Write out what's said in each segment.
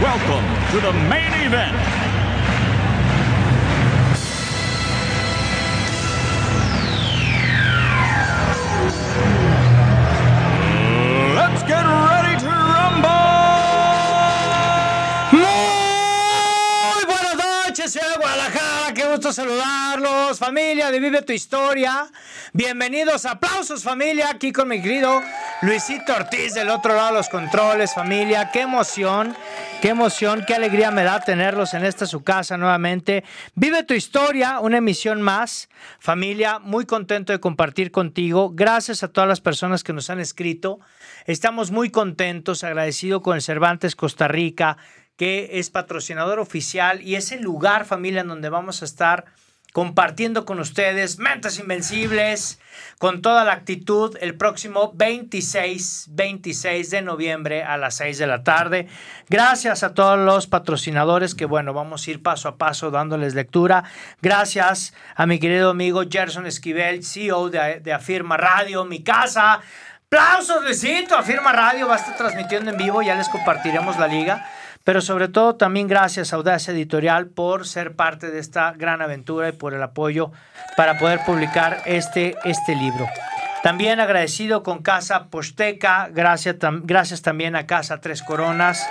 welcome to the main event. Let's get ready to rumble! Muy buenas noches, ciudad de Guadalajara. Qué gusto saludarlos. Familia de Vive tu Historia. Bienvenidos. Aplausos, familia. Aquí con mi querido Luisito Ortiz del otro lado de los controles, familia. Qué emoción. Qué emoción, qué alegría me da tenerlos en esta su casa nuevamente. Vive tu historia, una emisión más. Familia, muy contento de compartir contigo. Gracias a todas las personas que nos han escrito. Estamos muy contentos, agradecido con el Cervantes Costa Rica, que es patrocinador oficial y es el lugar, familia, en donde vamos a estar compartiendo con ustedes Mentes Invencibles con toda la actitud el próximo 26, 26 de noviembre a las 6 de la tarde. Gracias a todos los patrocinadores que, bueno, vamos a ir paso a paso dándoles lectura. Gracias a mi querido amigo Gerson Esquivel, CEO de, de Afirma Radio, mi casa. Aplausos, Luisito. Afirma Radio va a estar transmitiendo en vivo, ya les compartiremos la liga. Pero sobre todo también gracias a Audacia Editorial por ser parte de esta gran aventura y por el apoyo para poder publicar este, este libro. También agradecido con Casa Posteca, gracias, tam- gracias también a Casa Tres Coronas,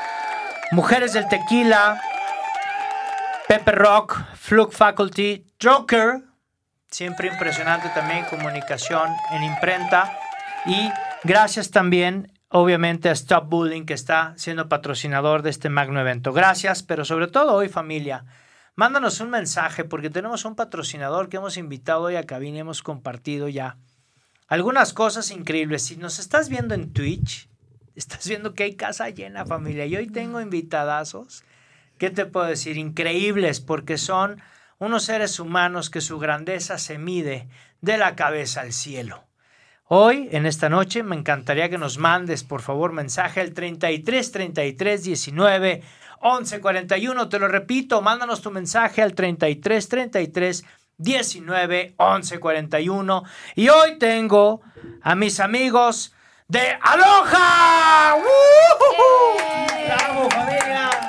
Mujeres del Tequila, Pepe Rock, Fluke Faculty, Joker, siempre impresionante también comunicación en imprenta y gracias también obviamente a Stop Bullying que está siendo patrocinador de este magno evento. Gracias, pero sobre todo hoy familia, mándanos un mensaje porque tenemos un patrocinador que hemos invitado hoy a cabina y hemos compartido ya algunas cosas increíbles. Si nos estás viendo en Twitch, estás viendo que hay casa llena familia y hoy tengo invitadazos. ¿Qué te puedo decir? Increíbles porque son unos seres humanos que su grandeza se mide de la cabeza al cielo. Hoy, en esta noche, me encantaría que nos mandes, por favor, mensaje al 33 33 19 11 41. Te lo repito, mándanos tu mensaje al 33 33 19 11 41. Y hoy tengo a mis amigos de Aloha. ¡Woo! ¡Bravo, familia!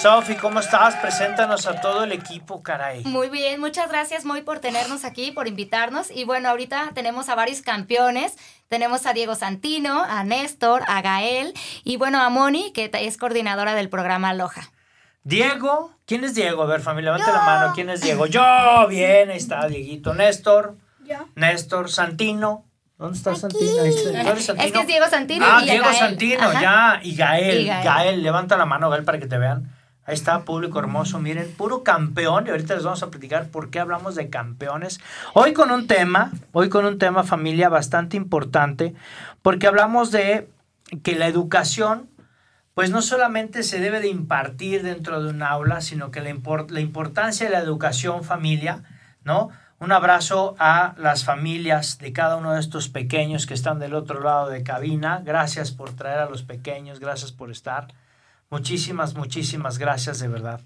Sofi, ¿cómo estás? Preséntanos a todo el equipo, caray. Muy bien, muchas gracias Moy por tenernos aquí, por invitarnos. Y bueno, ahorita tenemos a varios campeones. Tenemos a Diego Santino, a Néstor, a Gael y bueno, a Moni, que es coordinadora del programa Aloha. Diego, ¿quién es Diego? A ver, familia, levante la mano. ¿Quién es Diego? Yo, bien, ahí está Dieguito. Néstor. Néstor, Santino. ¿Dónde está Santino? Ahí está. ¿Tú eres Santino? Es que es Diego Santino Ah, y Diego Gael. Santino, Ajá. ya. Y Gael, Y Gael. Gael. levanta la mano, Gael, para que te vean. Ahí está, público hermoso. Miren, puro campeón. Y ahorita les vamos a platicar por qué hablamos de campeones. Hoy con un tema, hoy con un tema, familia, bastante importante, porque hablamos de que la educación pues no solamente se debe de impartir dentro de un aula, sino que la, la importancia de la educación familia, ¿no? Un abrazo a las familias de cada uno de estos pequeños que están del otro lado de cabina. Gracias por traer a los pequeños, gracias por estar. Muchísimas, muchísimas gracias de verdad.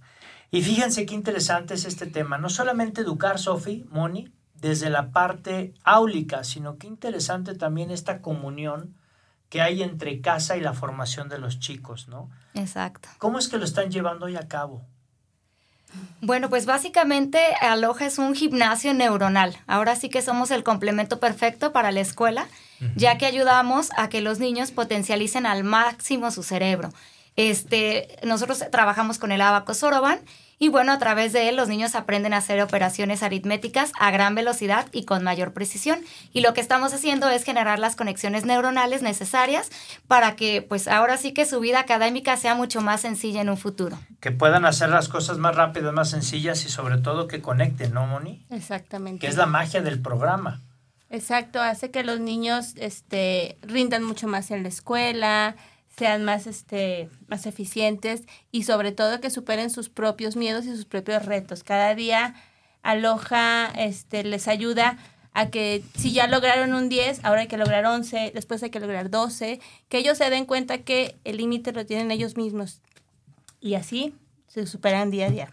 Y fíjense qué interesante es este tema. No solamente educar, Sofi, Moni, desde la parte áulica, sino qué interesante también esta comunión que hay entre casa y la formación de los chicos, ¿no? Exacto. ¿Cómo es que lo están llevando hoy a cabo? Bueno, pues básicamente Aloha es un gimnasio neuronal. Ahora sí que somos el complemento perfecto para la escuela, ya que ayudamos a que los niños potencialicen al máximo su cerebro. Este, nosotros trabajamos con el abaco Soroban y bueno, a través de él los niños aprenden a hacer operaciones aritméticas a gran velocidad y con mayor precisión. Y lo que estamos haciendo es generar las conexiones neuronales necesarias para que pues ahora sí que su vida académica sea mucho más sencilla en un futuro. Que puedan hacer las cosas más rápidas, más sencillas y sobre todo que conecten, ¿no, Moni? Exactamente. Que es la magia del programa. Exacto, hace que los niños este, rindan mucho más en la escuela, sean más, este, más eficientes y sobre todo que superen sus propios miedos y sus propios retos. Cada día Aloha este, les ayuda a que si ya lograron un 10, ahora hay que lograr 11, después hay que lograr 12, que ellos se den cuenta que el límite lo tienen ellos mismos. Y así se superan día a día.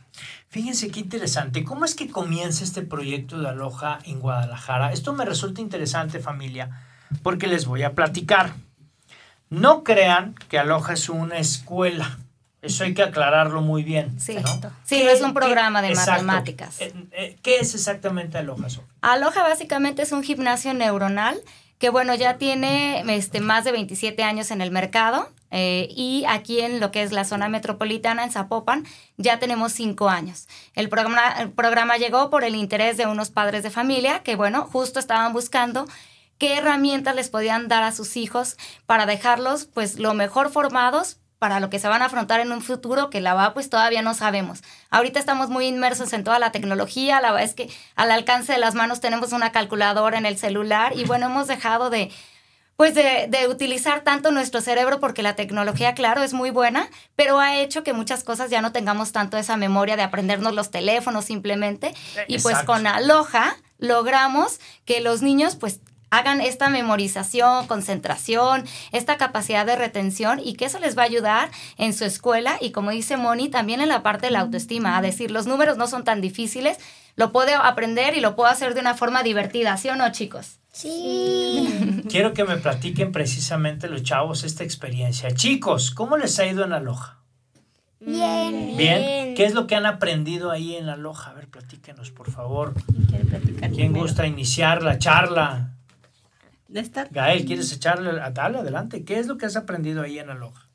Fíjense qué interesante. ¿Cómo es que comienza este proyecto de Aloha en Guadalajara? Esto me resulta interesante, familia, porque les voy a platicar. No crean que Aloha es una escuela. Eso hay que aclararlo muy bien. Sí, ¿no? sí es un programa de Exacto. matemáticas. Eh, eh, ¿Qué es exactamente Aloha? Aloha básicamente es un gimnasio neuronal que bueno, ya tiene este, más de 27 años en el mercado eh, y aquí en lo que es la zona metropolitana, en Zapopan, ya tenemos 5 años. El programa, el programa llegó por el interés de unos padres de familia que bueno, justo estaban buscando qué herramientas les podían dar a sus hijos para dejarlos pues lo mejor formados para lo que se van a afrontar en un futuro que la va pues todavía no sabemos. Ahorita estamos muy inmersos en toda la tecnología, la verdad es que al alcance de las manos tenemos una calculadora en el celular y bueno, hemos dejado de pues de, de, utilizar tanto nuestro cerebro porque la tecnología, claro, es muy buena, pero ha hecho que muchas cosas ya no tengamos tanto esa memoria de aprendernos los teléfonos simplemente. Y pues con Aloha logramos que los niños pues hagan esta memorización, concentración, esta capacidad de retención y que eso les va a ayudar en su escuela y como dice Moni, también en la parte de la autoestima, a decir, los números no son tan difíciles, lo puedo aprender y lo puedo hacer de una forma divertida, ¿sí o no, chicos? Sí. Quiero que me platiquen precisamente los chavos esta experiencia. Chicos, ¿cómo les ha ido en Aloha? Bien. Bien. ¿Qué es lo que han aprendido ahí en Aloha? A ver, platíquenos, por favor. ¿Quién quiere platicar ¿Quién primero? gusta iniciar la charla? Gael, ¿quieres echarle? a- Dale, adelante. ¿Qué es lo que has aprendido ahí en Aloha?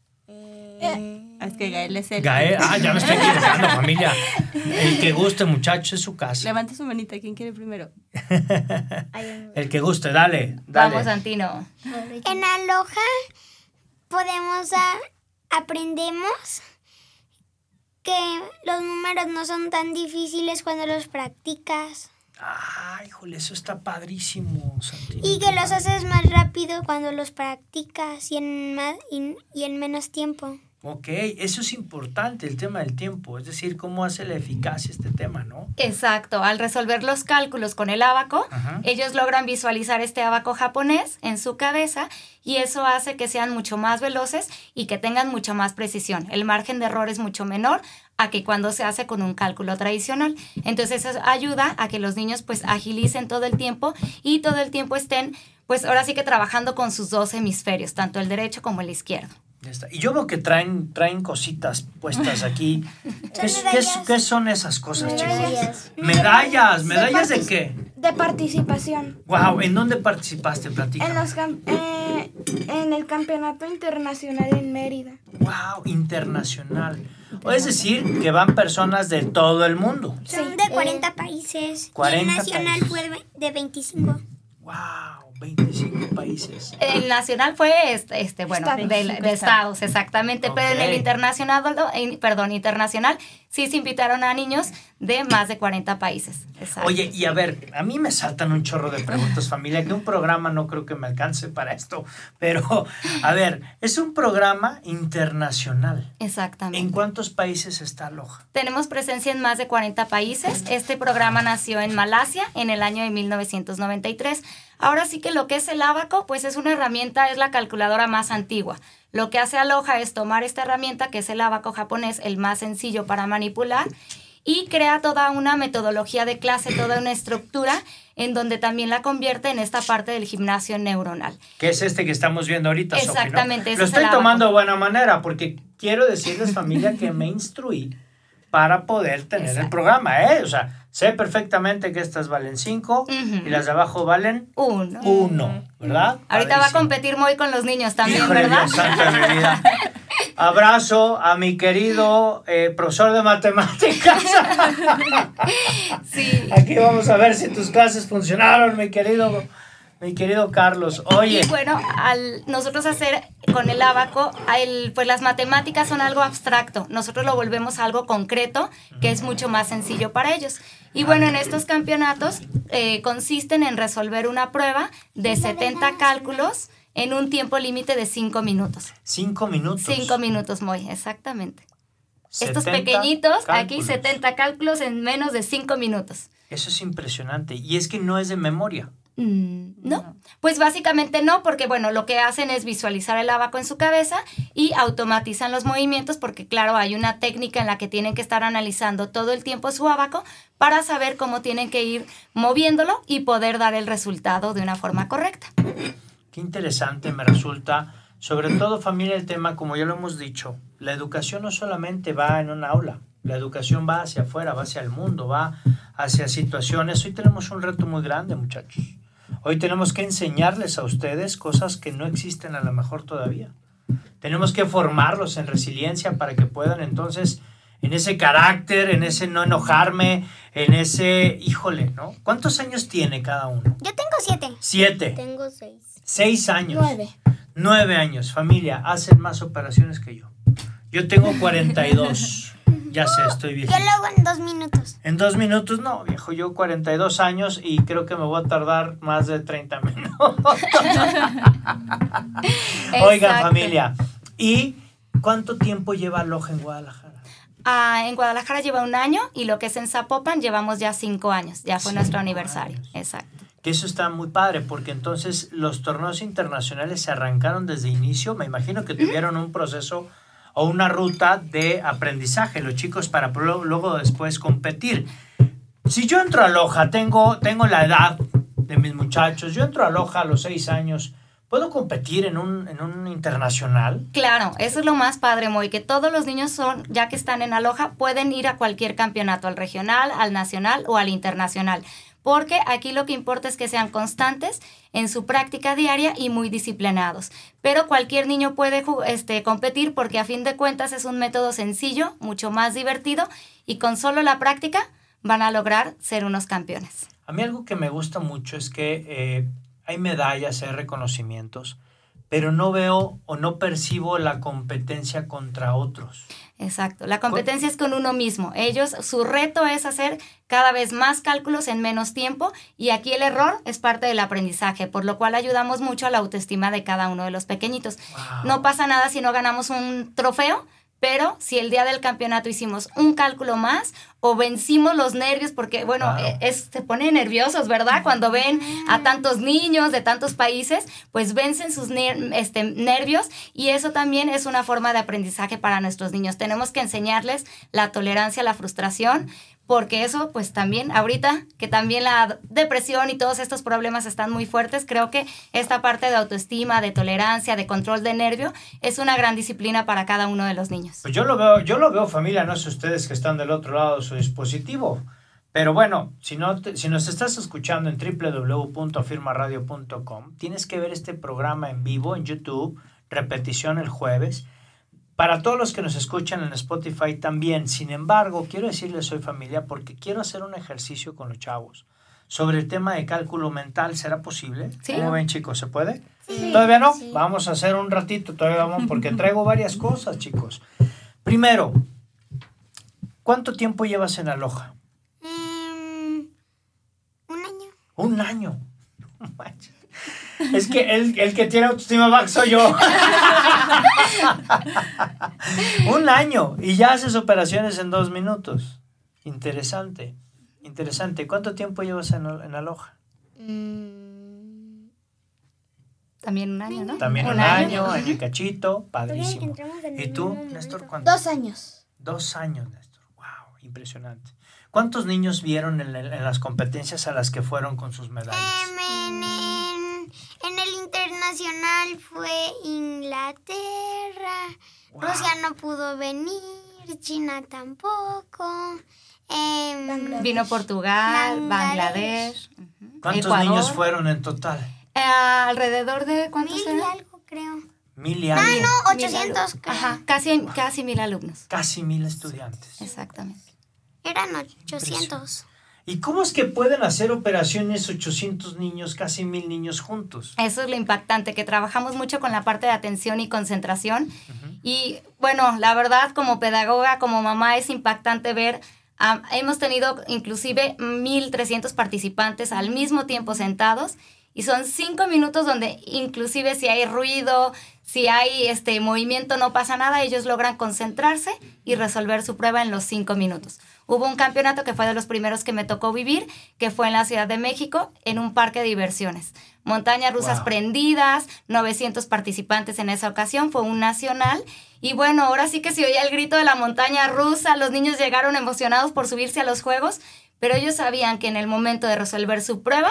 Ah, Es que Gael es el... Gael, ah, ya me estoy equivocando, familia. El que guste, muchachos, es su casa. Levanta su manita, ¿quién quiere primero? El que guste, dale, dale. Vamos, Antino. En Aloha podemos a- aprendemos que los números no son tan difíciles cuando los practicas Ay, híjole, eso está padrísimo, y que los haces más rápido cuando los practicas y en más y, y en menos tiempo. Ok, eso es importante, el tema del tiempo. Es decir, cómo hace la eficacia este tema, ¿no? Exacto, al resolver los cálculos con el abaco, Ajá. ellos logran visualizar este abaco japonés en su cabeza y eso hace que sean mucho más veloces y que tengan mucha más precisión. El margen de error es mucho menor a que cuando se hace con un cálculo tradicional. Entonces eso ayuda a que los niños pues agilicen todo el tiempo y todo el tiempo estén pues ahora sí que trabajando con sus dos hemisferios, tanto el derecho como el izquierdo. Ya está. Y yo veo que traen, traen cositas puestas aquí. ¿Qué, qué son esas cosas, chicos? Medallas. Medallas. ¿Medallas de qué? De participación. Wow, ¿en dónde participaste? Platica. En, los cam- eh, en el Campeonato Internacional en Mérida. Wow, internacional. O es decir, que van personas de todo el mundo. Son de 40 países. 40 y el nacional países. fue de- de 25. Wow, 25 países. El nacional fue este, este bueno, Estados. de, estados, exactamente, pero en el internacional, perdón, internacional, sí se invitaron a niños de más de 40 países. Exacto. Oye, y a ver, a mí me saltan un chorro de preguntas, familia, que un programa no creo que me alcance para esto, pero a ver, es un programa internacional. Exactamente. ¿En cuántos países está Aloha? Tenemos presencia en más de 40 países. Este programa nació en Malasia en el año de 1993. Ahora sí que lo que es el abaco, pues es una herramienta, es la calculadora más antigua. Lo que hace Aloha es tomar esta herramienta, que es el abaco japonés, el más sencillo para manipular, y crea toda una metodología de clase, toda una estructura, en donde también la convierte en esta parte del gimnasio neuronal. Que es este que estamos viendo ahorita, ¿no? Exactamente, ese Lo es estoy tomando de buena manera porque quiero decirles, familia, que me instruí para poder tener el programa, ¿eh? O sea, sé perfectamente que estas valen 5 Ujú. y las de abajo valen Uno. 1, ¿verdad? Ahorita va a competir muy con los niños también, Híjole, ¿verdad? Dios. Abrazo a mi querido eh, profesor de matemáticas. Sí. Aquí vamos a ver si tus clases funcionaron, mi querido, mi querido Carlos. Oye, Y bueno, al nosotros hacer con el abaco, el- pues las matemáticas son algo abstracto. Nosotros lo volvemos algo concreto, que es mucho más sencillo para ellos. Y bueno, en estos campeonatos eh, consisten en resolver una prueba de 70 cálculos en un tiempo límite de cinco minutos. Cinco minutos. Cinco minutos, muy, exactamente. Estos 70 pequeñitos, aquí cálculos. 70 cálculos en menos de cinco minutos. Eso es impresionante. Y es que no es de memoria. Mm, ¿No? Pues básicamente no, porque bueno, lo que hacen es visualizar el abaco en su cabeza y automatizan los movimientos, porque claro, hay una técnica en la que tienen que estar analizando todo el tiempo su abaco para saber cómo tienen que ir moviéndolo y poder dar el resultado de una forma correcta. Qué interesante me resulta. Sobre todo familia, el tema, como ya lo hemos dicho, la educación no solamente va en un aula, la educación va hacia afuera, va hacia el mundo, va hacia situaciones. Hoy tenemos un reto muy grande, muchachos. Hoy tenemos que enseñarles a ustedes cosas que no existen a lo mejor todavía. Tenemos que formarlos en resiliencia para que puedan entonces, en ese carácter, en ese no enojarme, en ese, híjole, ¿no? ¿Cuántos años tiene cada uno? Yo tengo siete. Siete. Tengo seis. Seis años. Nueve. Nueve años, familia, hacen más operaciones que yo. Yo tengo 42. Ya sé, estoy Yo viejito. lo hago en dos minutos. En dos minutos, no, viejo, yo 42 años y creo que me voy a tardar más de 30 minutos. Oigan, familia, ¿y cuánto tiempo lleva Aloha en Guadalajara? Ah, en Guadalajara lleva un año y lo que es en Zapopan llevamos ya cinco años. Ya fue nuestro aniversario. años. Exacto. Que eso está muy padre, porque entonces los torneos internacionales se arrancaron desde inicio. Me imagino que tuvieron un proceso o una ruta de aprendizaje los chicos para luego después competir. Si yo entro a Loja, tengo, tengo la edad de mis muchachos, yo entro a Loja a los seis años, ¿puedo competir en un, en un internacional? Claro, eso es lo más padre, Moy, que todos los niños son, ya que están en Aloha, pueden ir a cualquier campeonato, al regional, al nacional o al internacional. Porque aquí lo que importa es que sean constantes en su práctica diaria y muy disciplinados. Pero cualquier niño puede este, competir porque a fin de cuentas es un método sencillo, mucho más divertido y con solo la práctica van a lograr ser unos campeones. A mí algo que me gusta mucho es que eh, hay medallas, hay reconocimientos, pero no veo o no percibo la competencia contra otros. Exacto. La competencia es con uno mismo. Ellos, su reto es hacer cada vez más cálculos en menos tiempo y aquí el error es parte del aprendizaje, por lo cual ayudamos mucho a la autoestima de cada uno de los pequeñitos. Wow. No pasa nada si no ganamos un trofeo, pero si el día del campeonato hicimos un cálculo más o vencimos los nervios, porque bueno, eh, es, se ponen nerviosos, ¿verdad? Cuando ven a tantos niños de tantos países, pues vencen sus ner- este, nervios y eso también es una forma de aprendizaje para nuestros niños. Tenemos que enseñarles la tolerancia a la frustración, porque eso pues también ahorita que también la depresión y todos estos problemas están muy fuertes, creo que esta parte de autoestima, de tolerancia, de control de nervio es una gran disciplina para cada uno de los niños. Pues yo lo veo, yo lo veo familia, no sé ustedes que están del otro lado de su dispositivo. Pero bueno, si, no te- si nos estás escuchando en www.afirmaradio.com, tienes que ver este programa en vivo en YouTube, repetición el jueves. Para todos los que nos escuchan en Spotify también, sin embargo, quiero decirles soy familia porque quiero hacer un ejercicio con los chavos sobre el tema de cálculo mental. ¿Será posible? Sí. ¿Cómo ven chicos? ¿Se puede? ¿Todavía no? Vamos a hacer un ratito, todavía vamos, porque traigo varias cosas, chicos. Primero, ¿cuánto tiempo llevas en Aloha? Em, un año. Un año. No manches. Es que el, el que tiene autoestima baja soy yo. un año y ya haces operaciones en dos minutos. Interesante, interesante. ¿Cuánto tiempo llevas en, en Aloha? Mm, También un año, ¿no? También un, año, año y cachito, padrísimo. en ¿Y tú. Néstor, cuánto? Dos años. Dos años, Néstor. Wow, impresionante. ¿Cuántos niños vieron en, en las competencias a las que fueron con sus medallas? En, el internacional fue Inglaterra, Wow. Rusia no pudo venir, China tampoco. em, Vino Portugal, Bangladesh. ¿Cuántos Ecuador. niños fueron en total? Eh, alrededor de cuántos mil y algo, creo. Mil y Ah, algo. no, Mil 800, alumnos. creo. Ajá, casi, casi mil alumnos. Casi mil estudiantes. Exactamente. Eran 800. ¿Y cómo es que pueden hacer operaciones 800 niños, casi mil niños juntos? Eso es lo impactante, que trabajamos mucho con la parte de atención y concentración. Y bueno, la verdad, como pedagoga, como mamá, es impactante ver. ah, hemos tenido inclusive 1.300 participantes al mismo tiempo sentados Y son cinco minutos donde inclusive si hay ruido, si hay este movimiento, no pasa nada, ellos logran concentrarse y resolver su prueba en los cinco minutos. Hubo un campeonato que fue de los primeros que me tocó vivir, que fue en la Ciudad de México, en un parque de diversiones. Montañas rusas Wow. prendidas, 900 participantes en esa ocasión, fue un nacional. Y bueno, ahora sí que se oía el grito de la montaña rusa, los niños llegaron emocionados por subirse a los juegos, pero ellos sabían que en el momento de resolver su prueba,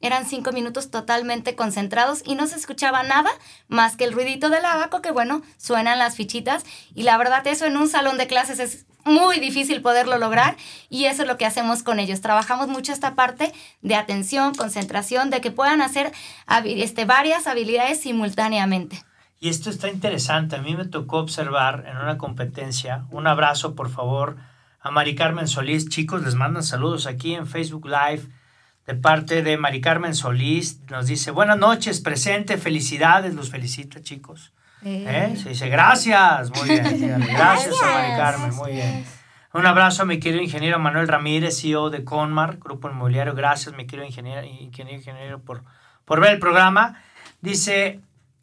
eran cinco minutos totalmente concentrados y no se escuchaba nada más que el ruidito del abaco, que bueno, suenan las fichitas. Y la verdad, eso en un salón de clases es muy difícil poderlo lograr y eso es lo que hacemos con ellos. Trabajamos mucho esta parte de atención, concentración, de que puedan hacer este, varias habilidades simultáneamente. Y esto está interesante. A mí me tocó observar en una competencia. Un abrazo, por favor, a Mari Carmen Solís. Chicos, les mandan saludos aquí en Facebook Live de parte de Mari Carmen Solís. Nos dice, buenas noches, presente, felicidades. Los felicita, chicos. ¿Eh? Se dice, gracias. Muy bien. Gracias a Mari Carmen. Muy bien. Un abrazo a mi querido ingeniero Manuel Ramírez, CEO de Conmar, Grupo Inmobiliario. Gracias, mi querido ingeniero, ingeniero, ingeniero por, por ver el programa. Dice,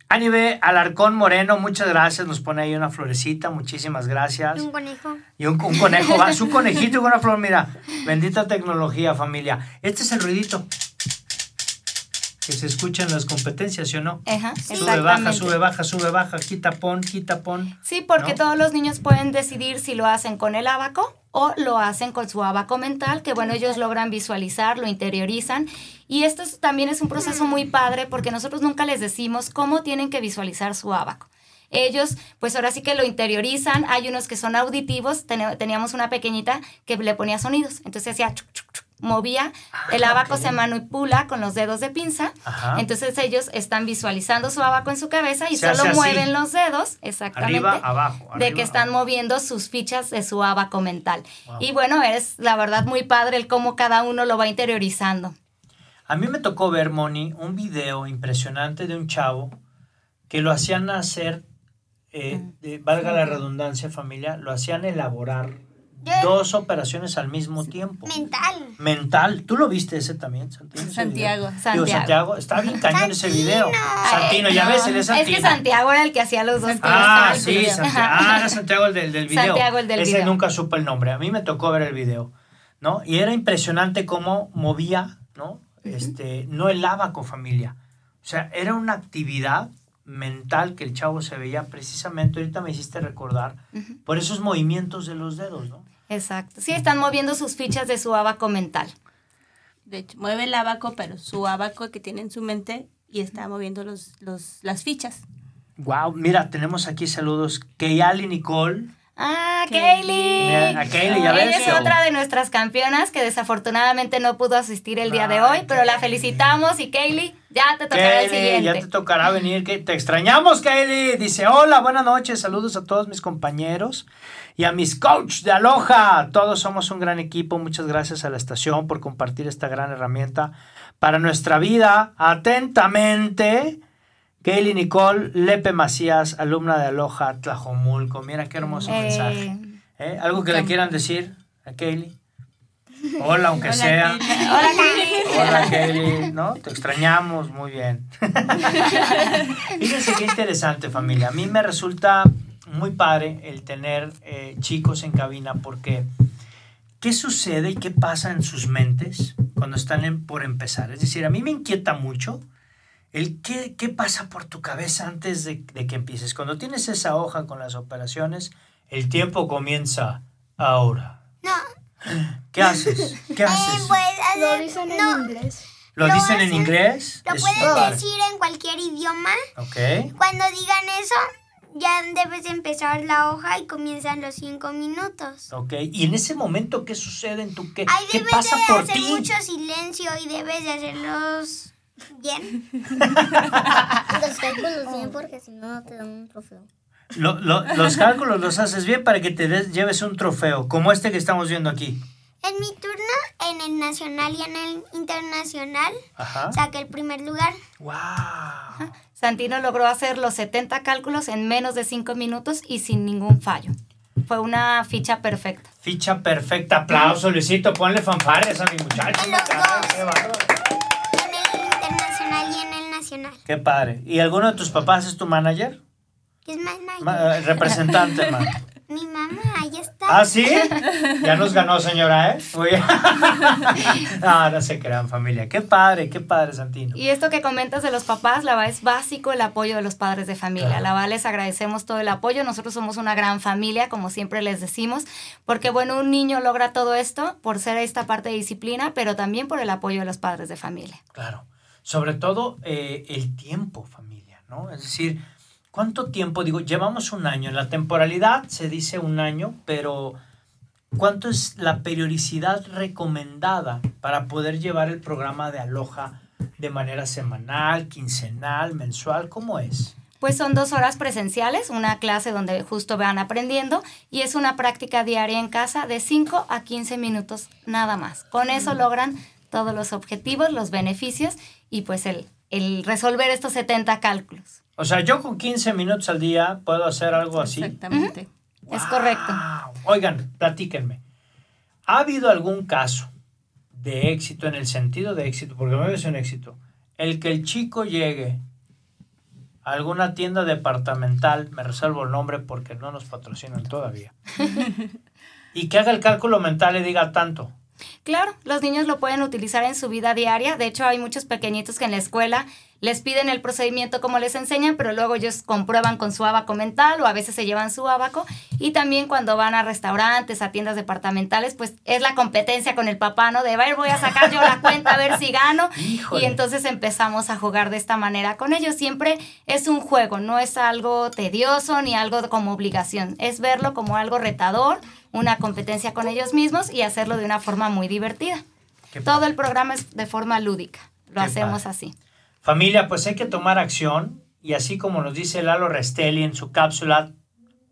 Anibe Alarcón Moreno, muchas gracias. Nos pone ahí una florecita, muchísimas gracias. Un conejo. Y un, un conejo, va, su conejito y una flor, mira. Bendita tecnología, familia. Este es el ruidito que se escucha en las competencias, ¿sí o no? Ajá, Sube, baja, sube, baja, sube, baja, quita, pon, quita, pon. Sí, porque ¿no? todos los niños pueden decidir si lo hacen con el abaco o lo hacen con su abaco mental, que bueno, ellos logran visualizar, lo interiorizan. Y esto es- también es un proceso muy padre porque nosotros nunca les decimos cómo tienen que visualizar su abaco. Ellos, pues ahora sí que lo interiorizan. Hay unos que son auditivos. Teníamos una pequeñita que le ponía sonidos. Entonces hacía chuc, chuc, chuc, movía. El abaco se manipula con los dedos de pinza. Ajá. Entonces ellos están visualizando su abaco en su cabeza y Se solo así. mueven los dedos. Exactamente Arriba, abajo. de que están abajo. moviendo sus fichas de su abaco mental. Wow. Y bueno, es la verdad muy padre el cómo cada uno lo va interiorizando. A mí me tocó ver, Moni, un video impresionante de un chavo que lo hacían hacer, eh, de- valga la redundancia familia, lo hacían elaborar dos operaciones al mismo tiempo. Mental. Mental. ¿Tú lo viste ese también, Santino? ese Santiago. video? Digo, Santiago. Santiago. Está bien cañón ese video. Santino, ya no, ves, él es Santino. que Santiago era el que hacía los dos Ah, sí, Santiago. Ah, era Santiago el del, del video. Santiago el del Ese video. nunca supe el nombre. A mí me tocó ver el video, ¿no? Y era impresionante cómo movía, ¿no? Este, no el con familia. O sea, era una actividad mental que el chavo se veía precisamente, ahorita me hiciste recordar, por esos movimientos de los dedos, ¿no? Exacto. Sí, están moviendo sus fichas de su abaco mental. De hecho, mueve el abaco, pero su abaco que tiene en su mente y está moviendo los, los, las fichas. Wow, mira, tenemos aquí saludos. Keyali Nicole. Ah, Kaylee. Mira, a Kaylee, ya ves. Ella es otra de nuestras campeonas que desafortunadamente no pudo asistir el día de hoy, pero la felicitamos y Kaylee, ya te tocará el Kaylee, ya siguiente. te tocará venir. que Te extrañamos, Kaylee. Dice, hola, buenas noches. Saludos a todos mis compañeros y a mis coach de Aloha. Todos somos un gran equipo. Muchas gracias a la estación por compartir esta gran herramienta para nuestra vida. Atentamente, Kaylee Nicole Lepe Macías, alumna de Aloha Tlajomulco. Mira qué hermoso Eh, mensaje. ¿Eh? ¿Algo que le quieran decir a Kaylee? Hola, aunque Hola, sea. Hola, Kaylee. Hola, Kelly, ¿no? Te extrañamos, muy bien. Fíjense qué interesante, familia. A mí me resulta muy padre el tener eh, chicos en cabina porque ¿qué sucede y qué pasa en sus mentes cuando están en- por empezar? Es decir, a mí me inquieta mucho el qué, qué pasa por tu cabeza antes de, de que empieces. Cuando tienes esa hoja con las operaciones, el tiempo comienza ahora. No. ¿Qué haces? ¿Qué Eh, haces? puedes Lo hacer. dicen en no, inglés. ¿Lo lo dicen en hacen- inglés? lo padre. decir en cualquier idioma. Ok. Cuando digan eso, ya debes empezar la hoja y comienzan los cinco minutos. Ok. ¿Y en ese momento qué sucede en tu qué? Ahí ¿Qué debes pasa de por hacer ti? mucho silencio y debes de hacerlos bien. Los cálculos bien porque si no te dan un trofeo. Lo- lo- los cálculos los haces bien para que te des- lleves un trofeo, como este que estamos viendo aquí. En mi turno, en el nacional y en el internacional, Ajá. saqué el primer lugar. ¡Wow! Santino logró hacer los 70 cálculos en menos de 5 minutos y sin ningún fallo. Fue una ficha perfecta. Ficha perfecta. Aplauso, Luisito. Ponle fanfarres a mi muchacho. Internacional. Qué padre. ¿Y alguno de tus papás es tu manager? Es más, más- Ma- eh, representante, man. Mi mamá, ahí está. ¿Ah, sí? Ya nos ganó, señora, ¿eh? Muy bien. No, no se crean, familia. Qué padre, qué padre, Santino. Y esto que comentas de los papás, la verdad es básico el apoyo de los padres de familia. La verdad les agradecemos todo el apoyo. Nosotros somos una gran familia, como siempre les decimos, porque bueno, un niño logra todo esto por ser esta parte de disciplina, pero también por el apoyo de los padres de familia. Claro. Sobre todo eh, el tiempo, familia, ¿no? Es decir, ¿cuánto tiempo? Digo, llevamos un año. En la temporalidad se dice un año, pero ¿cuánto es la periodicidad recomendada para poder llevar el programa de Aloha de manera semanal, quincenal, mensual? ¿Cómo es? Pues son dos horas presenciales, una clase donde justo van aprendiendo y es una práctica diaria en casa de 5 a 15 minutos nada más. Con eso logran todos los objetivos, los beneficios y pues el, el resolver estos 70 cálculos. O sea, yo con 15 minutos al día puedo hacer algo así. Exactamente. Es correcto. Oigan, platíquenme. ¿Ha habido algún caso de éxito en el sentido de éxito? Porque me es un éxito. El que el chico llegue a alguna tienda departamental, me reservo el nombre porque no nos patrocinan todavía, y que haga el cálculo mental y diga tanto. Claro, los niños lo pueden utilizar en su vida diaria. De hecho, hay muchos pequeñitos que en la escuela les piden el procedimiento como les enseñan, pero luego ellos comprueban con su abaco mental o a veces se llevan su abaco. Y también cuando van a restaurantes, a tiendas departamentales, pues es la competencia con el papá, ¿no? De, a ver, voy a sacar yo la cuenta a ver si gano. Híjole. Y entonces empezamos a jugar de esta manera con ellos. Siempre es un juego, no es algo tedioso ni algo como obligación. Es verlo como algo retador, una competencia con ellos mismos y hacerlo de una forma muy divertida. Qué Todo padre. el programa es de forma lúdica. Lo Qué hacemos padre. así. Familia, pues hay que tomar acción y así como nos dice Lalo Restelli en su cápsula,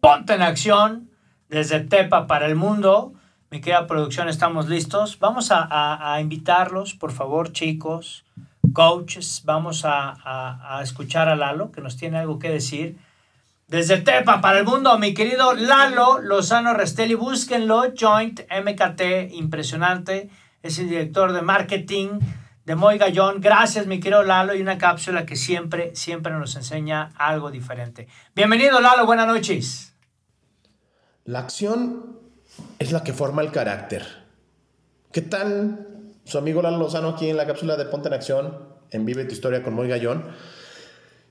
ponte en acción desde Tepa para el mundo. Mi querida producción, estamos listos. Vamos a, a- a invitarlos, por favor, chicos, coaches. Vamos a, a- a escuchar a Lalo, que nos tiene algo que decir. Desde Tepa para el mundo, mi querido Lalo Lozano Restelli, búsquenlo, Joint MKT, impresionante. Es el director de marketing de Moy Gallón. Gracias, mi querido Lalo, y una cápsula que siempre, siempre nos enseña algo diferente. Bienvenido, Lalo, buenas noches. La acción es la que forma el carácter. ¿Qué tal su amigo Lalo Lozano aquí en la cápsula de Ponte en Acción en Vive tu Historia con Moy Gallón?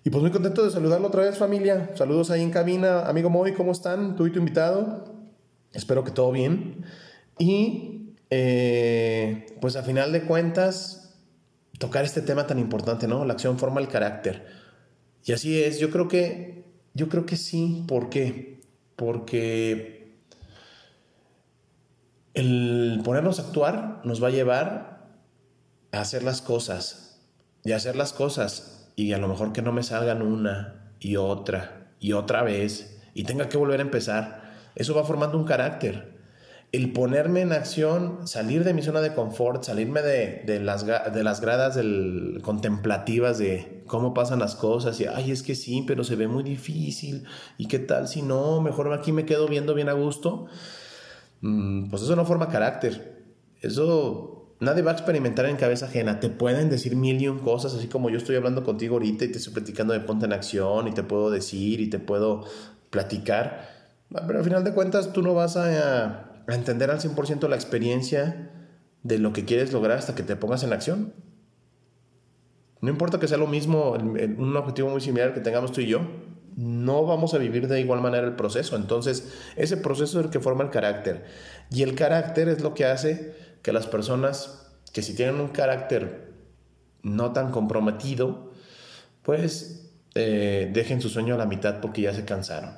Y pues muy contento de saludarlo otra vez familia. Saludos ahí en cabina. Amigo Moy, ¿cómo están? Tú y tu invitado. Espero que todo bien. Y eh, pues a final de cuentas, tocar este tema tan importante, ¿no? La acción forma el carácter. Y así es, yo creo que, yo creo que sí. ¿Por qué? Porque el ponernos a actuar nos va a llevar a hacer las cosas. Y hacer las cosas. Y a lo mejor que no me salgan una y otra y otra vez. Y tenga que volver a empezar. Eso va formando un carácter. El ponerme en acción, salir de mi zona de confort, salirme de, de las, de las gradas del, contemplativas de cómo pasan las cosas y, ay, es que sí, pero se ve muy difícil. ¿Y qué tal si no? Mejor aquí me quedo viendo bien a gusto. Mm, pues eso no forma carácter. Eso nadie va a experimentar en cabeza ajena. Te pueden decir mil y un cosas, así como yo estoy hablando contigo ahorita y te estoy platicando de ponte en acción y te puedo decir y te puedo platicar. Pero al final de cuentas tú no vas a, entender al 100% la experiencia de lo que quieres lograr hasta que te pongas en acción. No importa que sea lo mismo, un objetivo muy similar que tengamos tú y yo, no vamos a vivir de igual manera el proceso. Entonces, ese proceso es el que forma el carácter. Y el carácter es lo que hace que las personas que si tienen un carácter no tan comprometido, pues eh, dejen su sueño a la mitad porque ya se cansaron.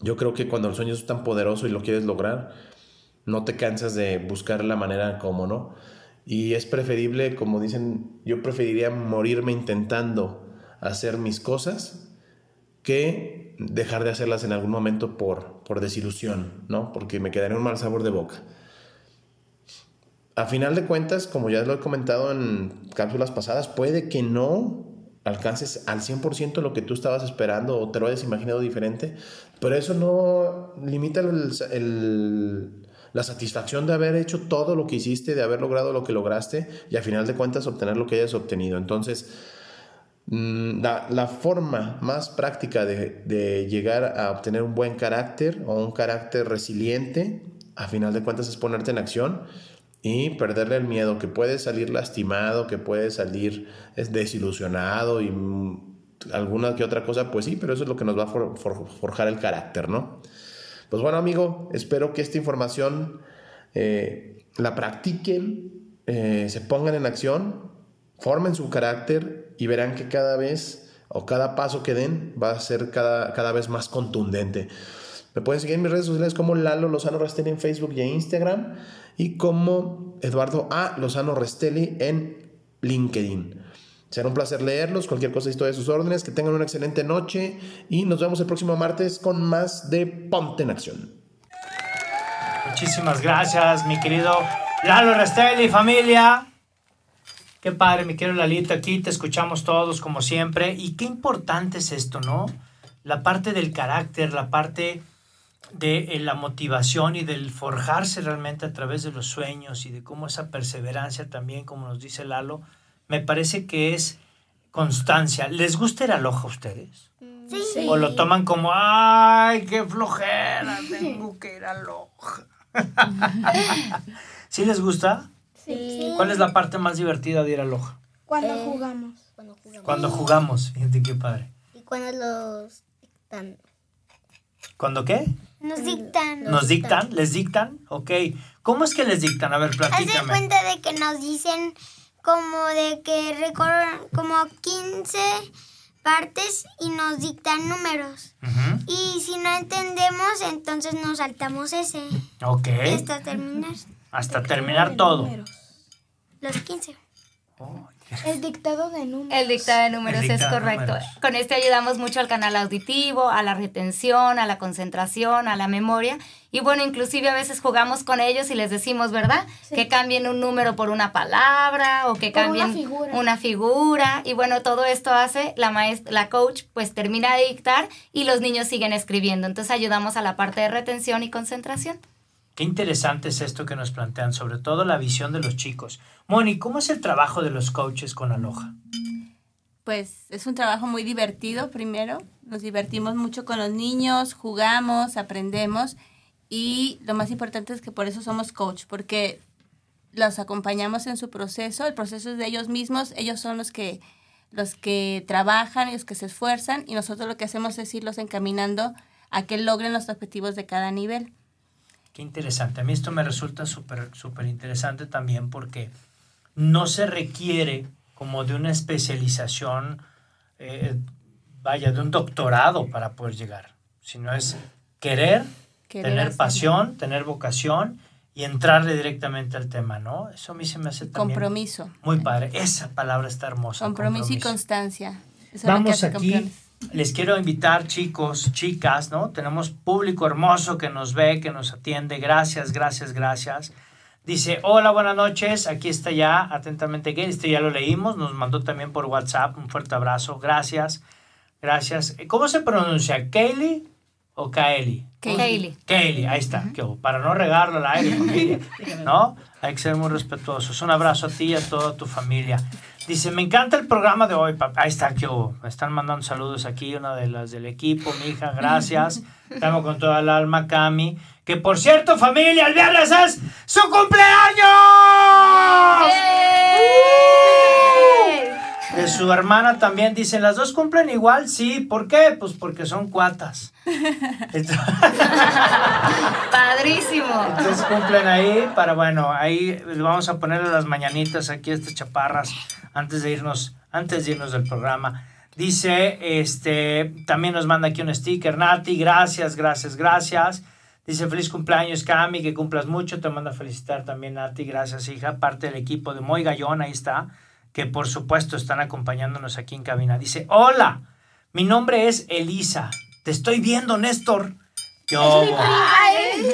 Yo creo que cuando el sueño es tan poderoso y lo quieres lograr, no te cansas de buscar la manera como, ¿no? Y es preferible, como dicen, yo preferiría morirme intentando hacer mis cosas que dejar de hacerlas en algún momento por, por desilusión, ¿no? Porque me quedaría un mal sabor de boca. A final de cuentas, como ya lo he comentado en cápsulas pasadas, puede que no alcances al 100% lo que tú estabas esperando o te lo hayas imaginado diferente, pero eso no limita la satisfacción de haber hecho todo lo que hiciste, de haber logrado lo que lograste y a final de cuentas obtener lo que hayas obtenido. Entonces, Mm, La, la forma más práctica de, de llegar a obtener un buen carácter o un carácter resiliente, a final de cuentas, es ponerte en acción y perderle el miedo, que puedes salir lastimado, que puedes salir es, desilusionado y mm, alguna que otra cosa, pues sí, pero eso es lo que nos va a for- for- forjar el carácter, ¿no? Pues bueno, amigo, espero que esta información eh, la practiquen, eh, se pongan en acción, formen su carácter y verán que cada vez o cada paso que den va a ser cada, cada vez más contundente. Me pueden seguir en mis redes sociales como Lalo Lozano Restelli en Facebook y Instagram y como Eduardo A. Lozano Restelli en LinkedIn. Será un placer leerlos, cualquier cosa estoy a sus órdenes, que tengan una excelente noche y nos vemos el próximo martes con más de Ponte en Acción. Muchísimas gracias, mi querido Lalo Restelli, familia. Qué padre, mi querido Lalito, aquí te escuchamos todos como siempre. Y qué importante es esto, ¿no? La parte del carácter, la parte de eh, la motivación y del forjarse realmente a través de los sueños y de cómo esa perseverancia también, como nos dice Lalo, me parece que es constancia. ¿Les gusta ir a Loja a ustedes? Sí. ¿O lo toman como, ay, qué flojera, tengo que ir a Loja? ¿Sí les gusta? Sí. ¿Cuál es la parte más divertida de ir a Loja? Cuando Eh, jugamos. Cuando jugamos. Cuando jugamos, fíjate qué padre. Y cuando los dictan. ¿Cuándo qué? Nos dictan. ¿Nos dictan? ¿Les dictan? Ok. ¿Cómo es que les dictan? A ver, Haz de platícame. cuenta de que nos dicen como de que recorren como 15 partes y nos dictan números. Y si no entendemos, entonces nos saltamos ese. Ok. Y hasta terminar Hasta terminar todo. Números. los 15. El dictado de números. El dictado de números es correcto. números. Con este ayudamos mucho al canal auditivo, a la retención, a la concentración, a la memoria. Y bueno, inclusive a veces jugamos con ellos y les decimos, ¿verdad? Que cambien un número por una palabra o que Por una cambien figura. una figura. Y bueno, todo esto hace la maestra, la coach, pues termina de dictar y los niños siguen escribiendo. Entonces ayudamos a la parte de retención y concentración. Qué interesante es esto que nos plantean, sobre todo la visión de los chicos. Moni, ¿cómo es el trabajo de los coaches con Aloha? Pues es un trabajo muy divertido primero. Nos divertimos mucho con los niños, jugamos, aprendemos y lo más importante es que por eso somos coach, porque los acompañamos en su proceso, el proceso es de ellos mismos, ellos son los que los que trabajan y los que se esfuerzan y nosotros lo que hacemos es irlos encaminando a que logren los objetivos de cada nivel. Qué interesante. A mí esto me resulta súper súper interesante también porque no se requiere como de una especialización, eh, vaya, de un doctorado para poder llegar, sino es querer, Querer tener pasión, tener vocación y entrarle directamente al tema, ¿no? Eso a mí se me hace también Compromiso. muy padre. Esa palabra está hermosa. Compromiso, y constancia. Eso Vamos aquí. campeones. Les quiero invitar, chicos, chicas, ¿no? Tenemos público hermoso que nos ve, que nos atiende. Gracias, gracias, gracias. Dice, hola, buenas noches. Aquí está ya, atentamente Gay. Este ya lo leímos. Nos mandó también por WhatsApp. Un fuerte abrazo. Gracias. Gracias. ¿Cómo se pronuncia? ¿Kaylee o Kaeli? Kaylee. Kaylee, ahí está. Para no regarlo al aire, familia. ¿No? Hay que ser muy respetuosos. Un abrazo a ti y a toda tu familia. Dice, me encanta el programa de hoy, papá. Ahí está, que. Me están mandando saludos aquí, una de las del equipo, mi hija, gracias. Estamos con toda el alma, Cami. Que por cierto, familia, el viernes es su cumpleaños. De su hermana también dicen, ¿las dos cumplen igual? Sí, ¿por qué? Pues porque son cuatas. Entonces- Padrísimo. Entonces cumplen ahí para, bueno, ahí vamos a ponerle las mañanitas aquí a estas chaparras antes de irnos, antes de irnos del programa. Dice, este, también nos manda aquí un sticker, Nati, gracias, gracias, gracias. Dice, feliz cumpleaños, Cami, que cumplas mucho. Te manda a felicitar también, Nati, gracias, hija. Parte del equipo de Moy Gallón, ahí está, que por supuesto están acompañándonos aquí en cabina. Dice, hola, mi nombre es Elisa. Te estoy viendo, Néstor. ¿Qué hubo?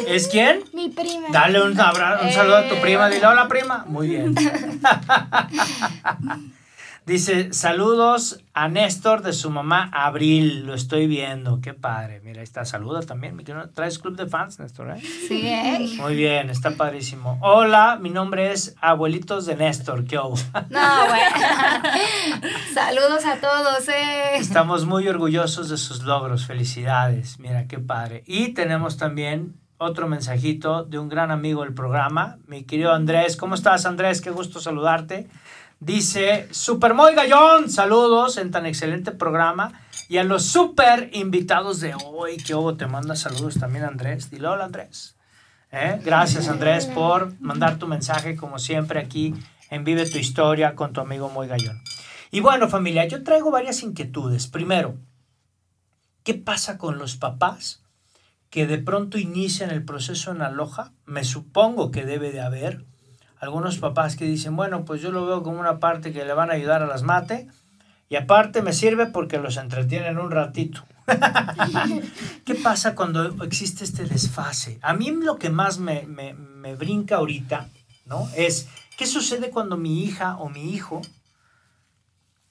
¿Es quién? Mi prima. Dale un, abra- un saludo a tu prima. Dile hola, prima. Muy bien. Dice, saludos a Néstor de su mamá Abril. Lo estoy viendo. Qué padre. Mira, ahí está. Saluda también. mi querido- ¿Traes club de fans, Néstor? eh? Sí, ¿eh? Muy bien, está padrísimo. Hola, mi nombre es Abuelitos de Néstor. ¿Qué hubo? No, bueno. Saludos a todos. Eh. Estamos muy orgullosos de sus logros. Felicidades. Mira, qué padre. Y tenemos también otro mensajito de un gran amigo del programa, mi querido Andrés. ¿Cómo estás, Andrés? Qué gusto saludarte. Dice, Super Moy Gallón, saludos en tan excelente programa. Y a los super invitados de hoy, que hubo, te manda saludos también, Andrés. Dile Andrés. ¿Eh? Gracias, Andrés, por mandar tu mensaje, como siempre, aquí en Vive tu Historia con tu amigo Moy Gallón. Y bueno, familia, yo traigo varias inquietudes. Primero, ¿qué pasa con los papás que de pronto inician el proceso en aloja? Me supongo que debe de haber algunos papás que dicen, bueno, pues yo lo veo como una parte que le van a ayudar a las mate y aparte me sirve porque los entretienen un ratito. ¿Qué pasa cuando existe este desfase? A mí lo que más me, me, me brinca ahorita, ¿no? Es, ¿qué sucede cuando mi hija o mi hijo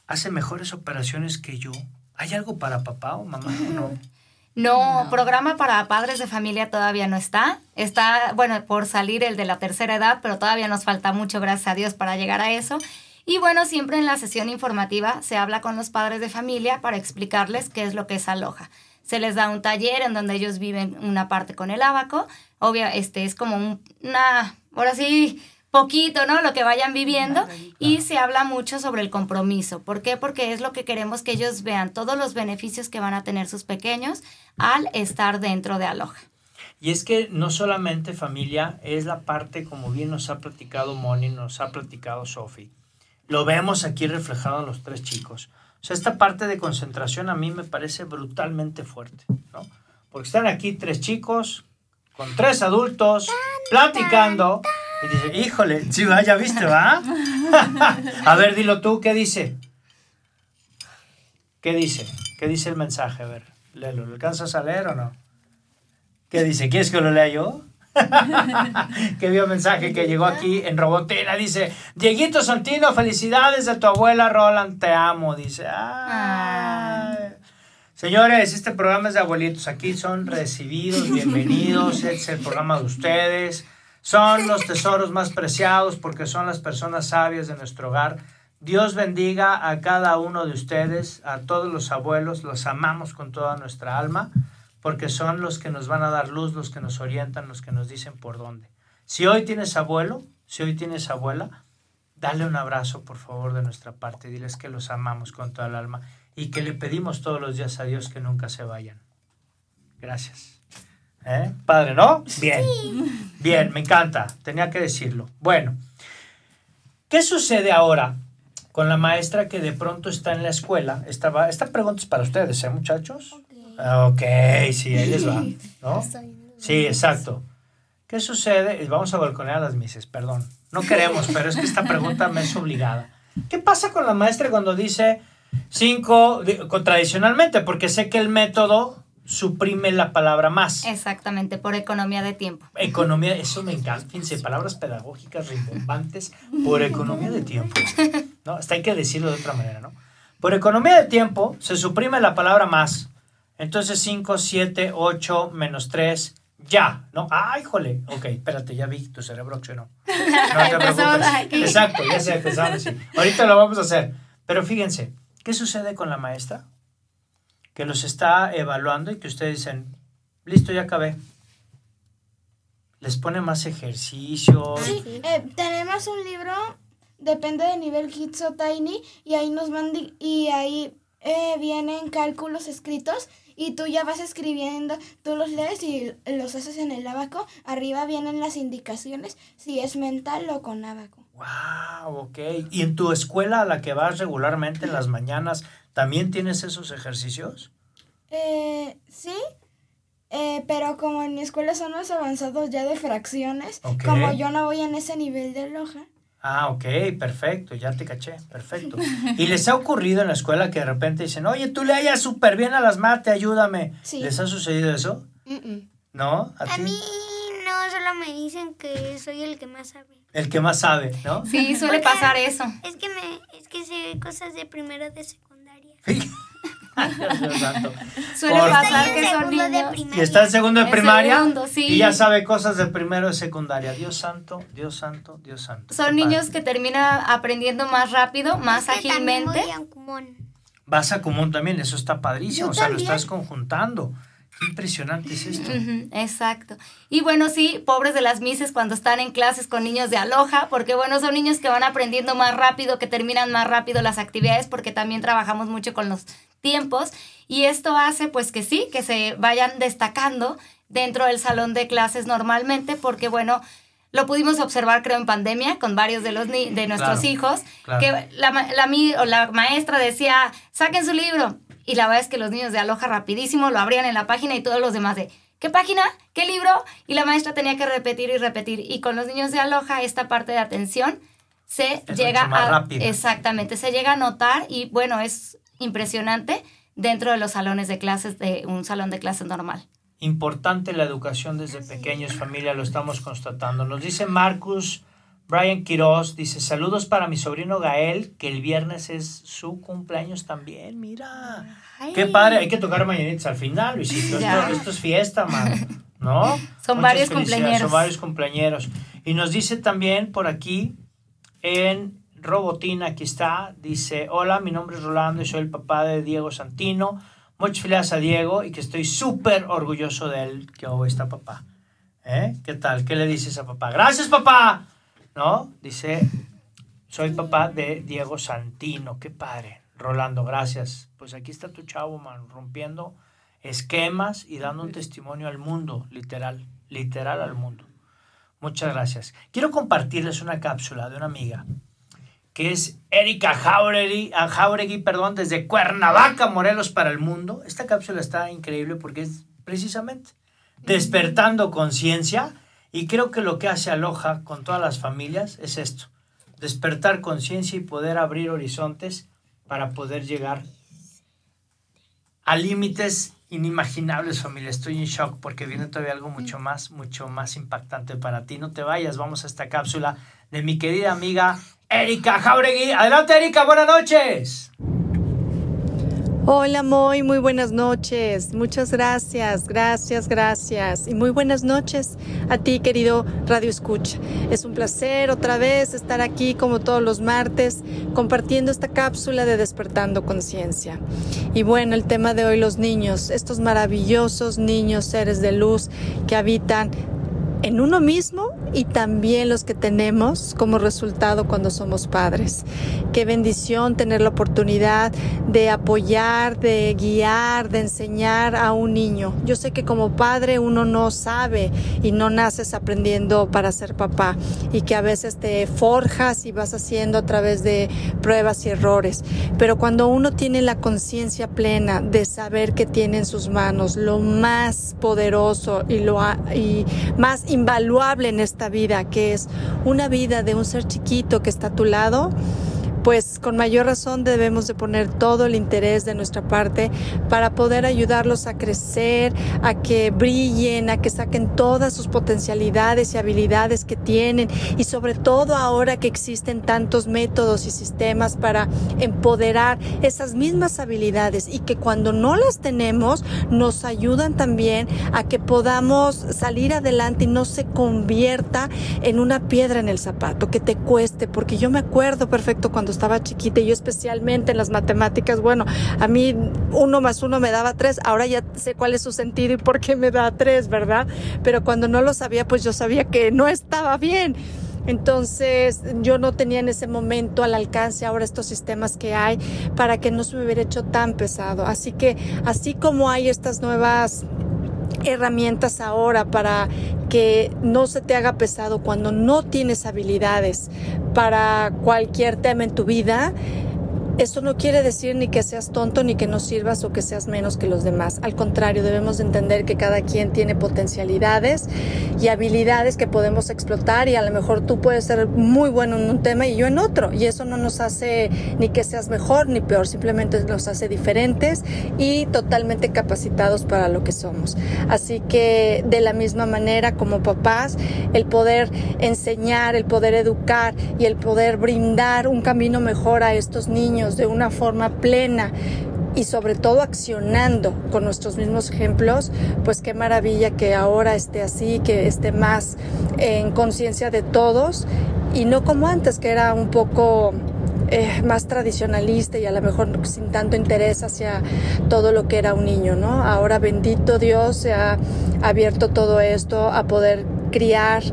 hace mejores operaciones que yo? ¿Hay algo para papá o mamá o no? No, programa para padres de familia todavía no está. Está, bueno, por salir el de la tercera edad, pero todavía nos falta mucho, gracias a Dios, para llegar a eso. Y bueno, siempre en la sesión informativa se habla con los padres de familia para explicarles qué es lo que es aloja. Se les da un taller en donde ellos viven una parte con el abaco. Obvio, este es como una, ahora sí, poquito, ¿no? Lo que vayan viviendo y se habla mucho sobre el compromiso. ¿Por qué? Porque es lo que queremos que ellos vean, todos los beneficios que van a tener sus pequeños al estar dentro de Aloha. Y es que no solamente familia, es la parte, como bien nos ha platicado Moni, nos ha platicado Sofi. Lo vemos aquí reflejado en los tres chicos. O sea, esta parte de concentración a mí me parece brutalmente fuerte, ¿no? Porque están aquí tres chicos con tres adultos platicando y dice, híjole, sí, va, ya viste, ¿va? a ver, dilo tú, ¿qué dice? ¿Qué dice? ¿Qué dice el mensaje? A ver, léelo. ¿Lo alcanzas a leer o no? ¿Qué dice? ¿Quieres que lo lea yo? que vio mensaje que llegó aquí en Robotina. Dice, Dieguito Santino, felicidades de tu abuela Roland, te amo. Dice, Ay. Señores, este programa es de abuelitos. Aquí son recibidos, bienvenidos. Es el programa de ustedes. Son los tesoros más preciados porque son las personas sabias de nuestro hogar. Dios bendiga a cada uno de ustedes, a todos los abuelos, los amamos con toda nuestra alma, porque son los que nos van a dar luz, los que nos orientan, los que nos dicen por dónde. Si hoy tienes abuelo, si hoy tienes abuela, dale un abrazo, por favor, de nuestra parte. Diles que los amamos con toda el alma y que le pedimos todos los días a Dios que nunca se vayan. Gracias. ¿Eh? Padre, ¿no? Bien. Bien, me encanta. Tenía que decirlo. Bueno, ¿qué sucede ahora con la maestra que de pronto está en la escuela? Esta, esta pregunta es para ustedes, ¿eh, muchachos? Ok, sí, ahí les va. ¿no? Sí, exacto. ¿Qué sucede? Vamos a balconear a las mises, perdón. No queremos, pero es que esta pregunta me es obligada. ¿Qué pasa con la maestra cuando dice cinco, tradicionalmente? Porque sé que el método suprime la palabra más. Exactamente, por economía de tiempo. Economía, eso me encanta. Fíjense, palabras pedagógicas rimbombantes por economía de tiempo. ¿no? Hasta hay que decirlo de otra manera, ¿no? Por economía de tiempo se suprime la palabra más. Entonces 5, 7, 8, menos 3, ya, ¿no? ¡Ay, jole! Ok, espérate, ya vi tu cerebro no. No te preocupes. Exacto, ya se empezaron a decir. Ahorita lo vamos a hacer. Pero fíjense, ¿qué sucede con la maestra? Que los está evaluando y que ustedes dicen, listo, ya acabé. Les pone más ejercicios. Sí, eh, tenemos un libro, depende del nivel Kids o Tiny, y ahí nos van y ahí eh, vienen cálculos escritos y tú ya vas escribiendo, tú los lees y los haces en el abaco. Arriba vienen las indicaciones si es mental o con abaco. Wow, ok. ¿Y en tu escuela a la que vas regularmente en las mañanas, ¿También tienes esos ejercicios? Eh, sí, eh, pero como en mi escuela son más avanzados ya de fracciones, como yo no voy en ese nivel de loja. Ah, ok, perfecto, ya te caché, perfecto. ¿Y les ha ocurrido en la escuela que de repente dicen, oye, tú le hayas súper bien a las mates, ayúdame? ¿Les ha sucedido eso? ¿No? ¿A, mí no, solo me dicen que soy el que más sabe. El que más sabe, ¿no? Sí, suele pasar eso. Es que, me, es que sé cosas de primero de secundaria. Dios santo. Suele Por- pasar que son niños. Y está en segundo de primaria segundo, sí. y ya sabe cosas de primero de secundaria. Dios santo, Dios santo, Dios santo. Son niños padre. que terminan aprendiendo más rápido, más Es que ágilmente. voy a Ucumón. Vas a común también, eso está padrísimo. Yo o sea, lo estás conjuntando. Qué impresionante es esto. Exacto. Y bueno, sí, pobres de las mises cuando están en clases con niños de aloja, porque bueno, son niños que van aprendiendo más rápido, que terminan más rápido las actividades, porque también trabajamos mucho con los tiempos. Y esto hace pues que sí, que se vayan destacando dentro del salón de clases normalmente, porque bueno, lo pudimos observar creo en pandemia con varios de los ni- de nuestros Claro, hijos, claro. que la, la, o la maestra decía, saquen su libro. Y la verdad es que los niños de Aloha rapidísimo lo abrían en la página y todos los demás de, ¿qué página? ¿Qué libro? Y la maestra tenía que repetir y repetir. Y con los niños de Aloha esta parte de atención se Es llega a... rápida. Exactamente, se llega a notar y bueno, es impresionante dentro de los salones de clases de un salón de clases normal. Importante la educación desde pequeños, familia, lo estamos constatando. Nos dice Marcus Brian Quiroz, dice, saludos para mi sobrino Gael, que el viernes es su cumpleaños también, mira. Qué padre, hay que tocar mañanitas al final, Luisito. Esto, esto es fiesta, man. ¿No? Son Muchas varios cumpleañeros. Son varios cumpleañeros. Y nos dice también por aquí en Robotina, aquí está, dice, hola, mi nombre es Rolando y soy el papá de Diego Santino. Muchas felicidades a Diego y que estoy súper orgulloso de él, que hoy está papá. ¿Eh? ¿Qué tal? ¿Qué le dices a papá? Gracias, papá. ¿No? Dice, soy papá de Diego Santino. Qué padre. Rolando, gracias. Pues aquí está tu chavo, man, rompiendo esquemas y dando un testimonio al mundo, literal, literal al mundo. Muchas gracias. Quiero compartirles una cápsula de una amiga que es Erika Jauregui, ah, Jauregui, perdón, desde Cuernavaca, Morelos para el mundo. Esta cápsula está increíble porque es precisamente despertando conciencia y creo que lo que hace Aloha con todas las familias es esto, despertar conciencia y poder abrir horizontes para poder llegar a límites inimaginables, familia. Estoy en shock porque viene todavía algo mucho más, mucho más impactante para ti. No te vayas, vamos a esta cápsula de mi querida amiga Erika Jauregui. Adelante, Erika, buenas noches. Hola Moy, muy buenas noches. Muchas gracias, gracias, gracias. Y muy buenas noches a ti, querido Radio Escucha. Es un placer otra vez estar aquí como todos los martes compartiendo esta cápsula de Despertando Conciencia. Y bueno, el tema de hoy, los niños, estos maravillosos niños, seres de luz que habitan en uno mismo y también los que tenemos como resultado cuando somos padres. Qué bendición tener la oportunidad de apoyar, de guiar, de enseñar a un niño. Yo sé que como padre uno no sabe y no naces aprendiendo para ser papá y que a veces te forjas y vas haciendo a través de pruebas y errores. Pero cuando uno tiene la conciencia plena de saber que tiene en sus manos lo más poderoso y lo y más invaluable en esta vida, que es una vida de un ser chiquito que está a tu lado, pues con mayor razón debemos de poner todo el interés de nuestra parte para poder ayudarlos a crecer, a que brillen, a que saquen todas sus potencialidades y habilidades que tienen. Y sobre todo ahora que existen tantos métodos y sistemas para empoderar esas mismas habilidades y que cuando no las tenemos nos ayudan también a que podamos salir adelante y no se convierta en una piedra en el zapato, que te cueste, porque yo me acuerdo perfecto cuando estaba chiquita y yo especialmente en las matemáticas, bueno, a mí uno más uno me daba tres, ahora ya sé cuál es su sentido y por qué me da tres, ¿verdad? Pero cuando no lo sabía, pues yo sabía que no estaba bien. Entonces yo no tenía en ese momento al alcance ahora estos sistemas que hay para que no se me hubiera hecho tan pesado. Así que así como hay estas nuevas herramientas ahora para que no se te haga pesado cuando no tienes habilidades para cualquier tema en tu vida. Esto no quiere decir ni que seas tonto ni que no sirvas o que seas menos que los demás. Al contrario, debemos de entender que cada quien tiene potencialidades y habilidades que podemos explotar y a lo mejor tú puedes ser muy bueno en un tema y yo en otro. Y eso no nos hace ni que seas mejor ni peor, simplemente nos hace diferentes y totalmente capacitados para lo que somos. Así que de la misma manera como papás, el poder enseñar, el poder educar y el poder brindar un camino mejor a estos niños de una forma plena y sobre todo accionando con nuestros mismos ejemplos, pues qué maravilla que ahora esté así, que esté más en conciencia de todos y no como antes, que era un poco eh, más tradicionalista y a lo mejor sin tanto interés hacia todo lo que era un niño, ¿no? Ahora bendito Dios se ha abierto todo esto a poder criar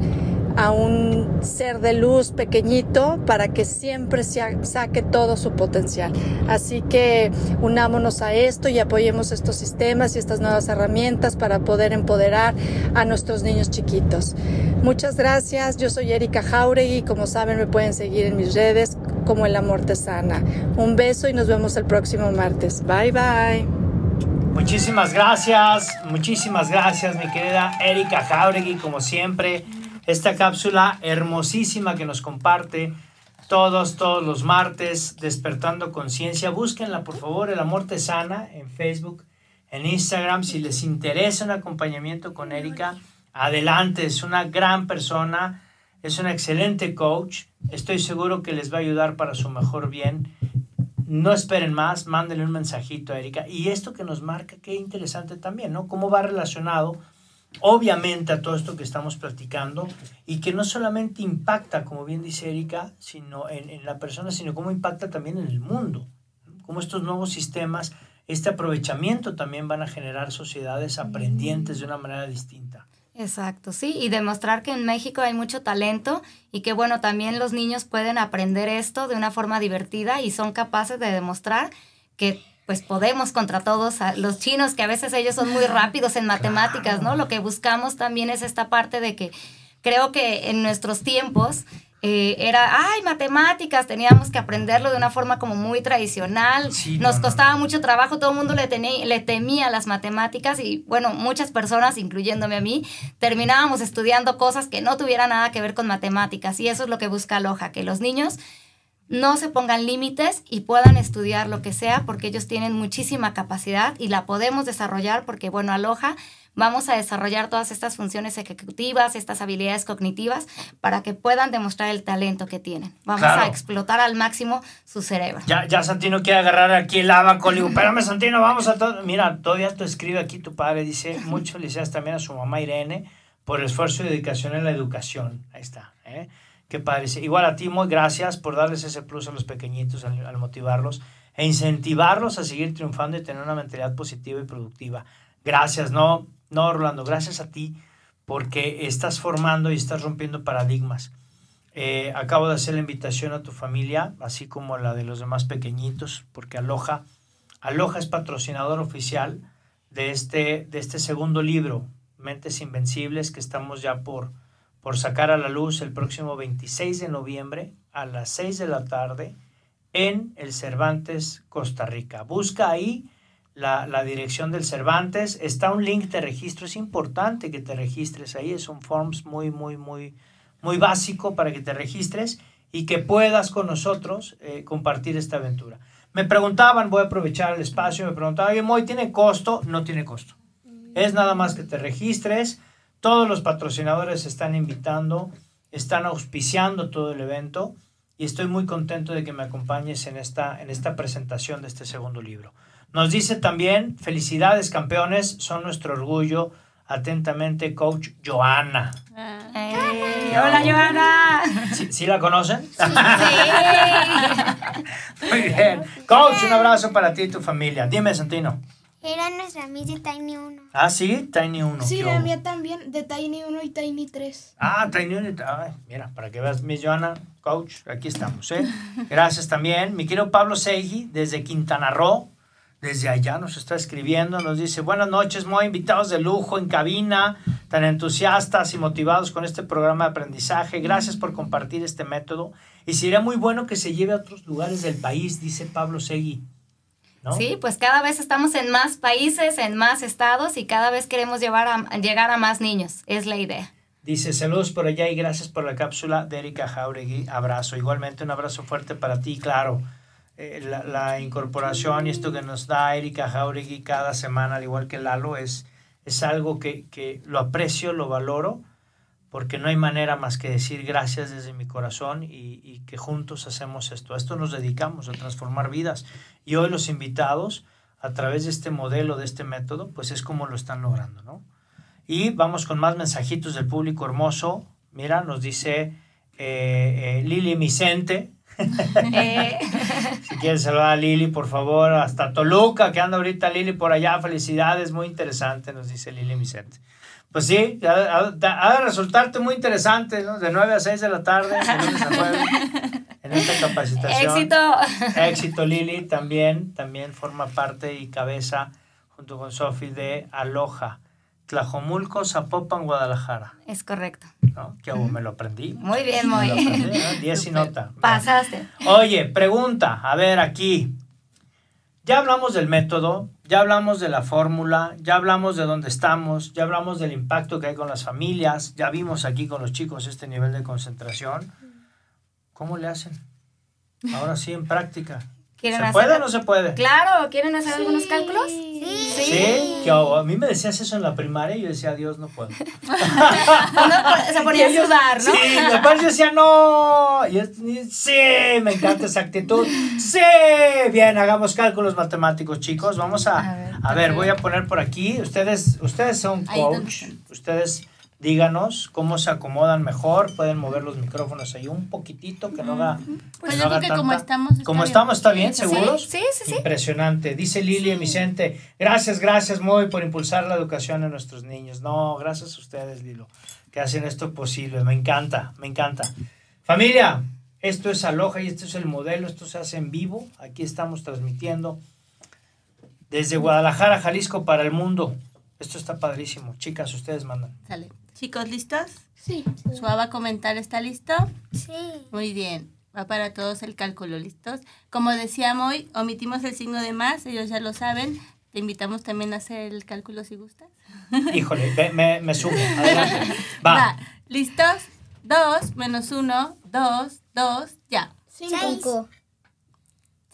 a un ser de luz pequeñito para que siempre se saque todo su potencial. Así que unámonos a esto y apoyemos estos sistemas y estas nuevas herramientas para poder empoderar a nuestros niños chiquitos. Muchas gracias, yo soy Erika Jauregui, como saben me pueden seguir en mis redes como El Amor Te Sana. Un beso y nos vemos el próximo martes. Bye bye. Muchísimas gracias, muchísimas gracias mi querida Erika Jauregui, como siempre esta cápsula hermosísima que nos comparte todos, todos los martes, despertando conciencia. Búsquenla, por favor, El Amor Te Sana en Facebook, en Instagram. Si les interesa un acompañamiento con Erika, adelante. Es una gran persona, es una excelente coach. Estoy seguro que les va a ayudar para su mejor bien. No esperen más, mándenle un mensajito a Erika. Y esto que nos marca, qué interesante también, ¿no? Cómo va relacionado obviamente a todo esto que estamos platicando y que no solamente impacta, como bien dice Erika, sino en, la persona, sino cómo impacta también en el mundo, cómo estos nuevos sistemas, este aprovechamiento también van a generar sociedades aprendientes de una manera distinta. Exacto, sí, y demostrar que en México hay mucho talento y que bueno, también los niños pueden aprender esto de una forma divertida y son capaces de demostrar que pues podemos contra todos los chinos, que a veces ellos son muy rápidos en matemáticas, ¿no? Lo que buscamos también es esta parte de que creo que en nuestros tiempos eh, era, ay, matemáticas, teníamos que aprenderlo de una forma como muy tradicional, nos costaba mucho trabajo, todo el mundo le, tenía, le temía las matemáticas y bueno, muchas personas, incluyéndome a mí, terminábamos estudiando cosas que no tuvieran nada que ver con matemáticas y eso es lo que busca Loja, que los niños no se pongan límites y puedan estudiar lo que sea porque ellos tienen muchísima capacidad y la podemos desarrollar porque, bueno, aloja, vamos a desarrollar todas estas funciones ejecutivas, estas habilidades cognitivas para que puedan demostrar el talento que tienen. Vamos a explotar al máximo su cerebro. Ya, ya Santino quiere agarrar aquí el abaco. Le digo, espérame Santino, vamos a todo. Mira, todavía te escribe aquí tu padre, dice, muchos felicidades también a su mamá Irene por el esfuerzo y dedicación en la educación. Ahí está. ¿eh? Qué padre. Igual a ti, muy gracias por darles ese plus a los pequeñitos al, motivarlos e incentivarlos a seguir triunfando y tener una mentalidad positiva y productiva. Gracias, no, no, Rolando, gracias a ti porque estás formando y estás rompiendo paradigmas. Eh, acabo de hacer la invitación a tu familia, así como la de los demás pequeñitos, porque Aloha, Aloha es patrocinador oficial de este, de este segundo libro, Mentes Invencibles, que estamos ya por, por sacar a la luz el próximo 26 de noviembre a las 6 de la tarde en el Cervantes, Costa Rica. Busca ahí la, dirección del Cervantes. Está un link de registro. Es importante que te registres ahí. Es un forms muy, muy, muy, muy básico para que te registres y que puedas con nosotros eh, compartir esta aventura. Me preguntaban, voy a aprovechar el espacio, me preguntaban, oye, ¿tiene costo? No tiene costo. Es nada más que te registres todos los patrocinadores están invitando, están auspiciando todo el evento y estoy muy contento de que me acompañes en esta, en esta presentación de este segundo libro. Nos dice también, felicidades campeones, son nuestro orgullo. Atentamente, coach Joana. hola, Joana. ¿Sí, la conocen? Sí. Muy bien. Coach, un abrazo para ti y tu familia. Dime, Santino. Era nuestra Miss de Tiny 1. Ah, sí, Tiny 1. Sí, la mía también, de Tiny 1 y Tiny 3. Ah, Tiny 1 y Ay, mira, para que veas, Miss Joana, coach, aquí estamos, ¿eh? Gracias también. Mi querido Pablo Seiji, desde Quintana Roo, desde allá nos está escribiendo, nos dice, buenas noches, muy invitados de lujo en cabina, tan entusiastas y motivados con este programa de aprendizaje. Gracias por compartir este método. Y sería muy bueno que se lleve a otros lugares del país, dice Pablo Segui. Sí, pues cada vez estamos en más países, en más estados y cada vez queremos llevar a, llegar a más niños. Es la idea. Dice, saludos por allá y gracias por la cápsula de Erika Jauregui. Abrazo. Igualmente un abrazo fuerte para ti, claro. Eh, la, incorporación y esto que nos da Erika Jauregui cada semana, al igual que Lalo, es, es algo que, que lo aprecio, lo valoro porque no hay manera más que decir gracias desde mi corazón y, que juntos hacemos esto. A esto nos dedicamos, a transformar vidas. Y hoy los invitados a través de este modelo, de este método, pues es como lo están logrando, ¿no? Y vamos con más mensajitos del público hermoso. Mira, nos dice eh, eh, Lili Vicente. Eh, Si quieres saludar a Lili, por favor, hasta Toluca, que anda ahorita Lili por allá. Felicidades, muy interesante, nos dice Lili Vicente. Pues sí, ha, ha- ha de resultarte muy interesante, ¿no? De 9 a 6 de la tarde, de lunes a jueves, en esta capacitación. éxito. Éxito Lili también, también forma parte y cabeza junto con Sofi de Aloha, Tlajomulco, Zapopan, Guadalajara. Es correcto. ¿no? Que aún me lo aprendí. Muy bien, muy bien. aprendí, ¿no? 10 y nota. Pasaste. Oye, pregunta, a ver aquí. Ya hablamos del método, ya hablamos de la fórmula, ya hablamos de dónde estamos, ya hablamos del impacto que hay con las familias, ya vimos aquí con los chicos este nivel de concentración. ¿Cómo le hacen? Ahora sí, en práctica. ¿Se ¿Quieren hacer- puede o no se puede? Claro, ¿quieren hacer algunos cálculos? Sí. Sí, que a mí me decías eso en la primaria y yo decía, Dios, no puedo. Uno se ponía a sudar, ¿no? Sí, después yo decía, no. Y es- y sí, me encanta esa actitud. Sí, bien, hagamos cálculos matemáticos, chicos. Vamos a, A ver. a ver, voy a poner por aquí. Ustedes, ustedes son coach. Ustedes díganos cómo se acomodan mejor. Pueden mover los micrófonos ahí un poquitito, que no haga. Pues no yo haga creo que como estamos, está Como bien. estamos, ¿está bien? Sí, ¿Seguros? Sí, sí, sí. Impresionante. Dice Lili Vicente, gracias, gracias Moy por impulsar la educación de nuestros niños. No, gracias a ustedes, Lilo, que hacen esto posible. Me encanta, me encanta. Familia, esto es Aloha y este es el modelo, esto se hace en vivo. Aquí estamos transmitiendo desde Guadalajara, Jalisco para el mundo. Esto está padrísimo. Chicas, ustedes mandan. Sale. Chicos, ¿listos? Sí. Su a comentar está listo. Sí. Muy bien. Va para todos el cálculo, ¿listos? Como decíamos hoy, omitimos el signo de más, ellos ya lo saben. Te invitamos también a hacer el cálculo si gustas. Híjole, me, me sumo. Adelante. Va. ¿Listos? Dos menos uno, dos, dos, ya. Cinco.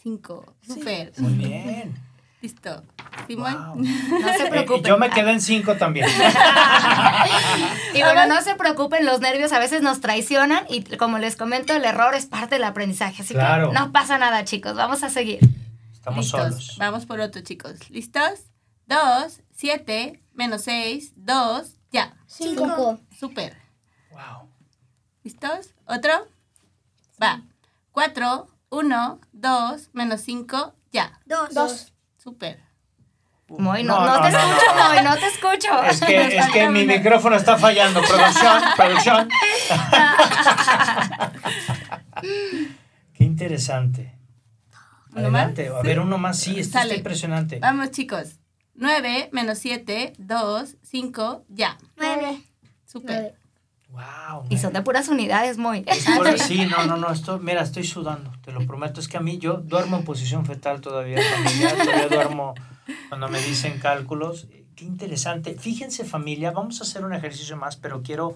Cinco. Super. Muy bien. Listo. Simón. Wow. No se Eh, preocupen. yo me quedé en cinco también. Y bueno, no se preocupen, los nervios a veces nos traicionan y como les comento, el error es parte del aprendizaje. Así Claro. que no pasa nada, chicos. Vamos a seguir. Estamos Listos. solos. Vamos por otro, chicos. ¿Listos? Dos, siete, menos seis, dos, ya. Cinco. Super. Wow. ¿Listos? ¿Otro? Va. Cuatro, uno, dos, menos cinco, ya. Dos. Dos. Super. Moy, no, no, te escucho, Moy, no te escucho. Es que, es que mi micrófono está fallando. Producción, producción. Qué interesante. ¿Uno más? Adelante. A ver, uno más. Sí, esto está impresionante. Vamos, chicos. Nueve, menos siete, dos, cinco, ya. Nueve. Super. Wow. Y son de puras unidades. Es por- sí, no, no, no. Esto, mira, estoy sudando. Te lo prometo. Es que a mí yo duermo en posición fetal todavía. Familia, todavía duermo cuando me dicen cálculos. Qué interesante. Fíjense, familia. Vamos a hacer un ejercicio más, pero quiero,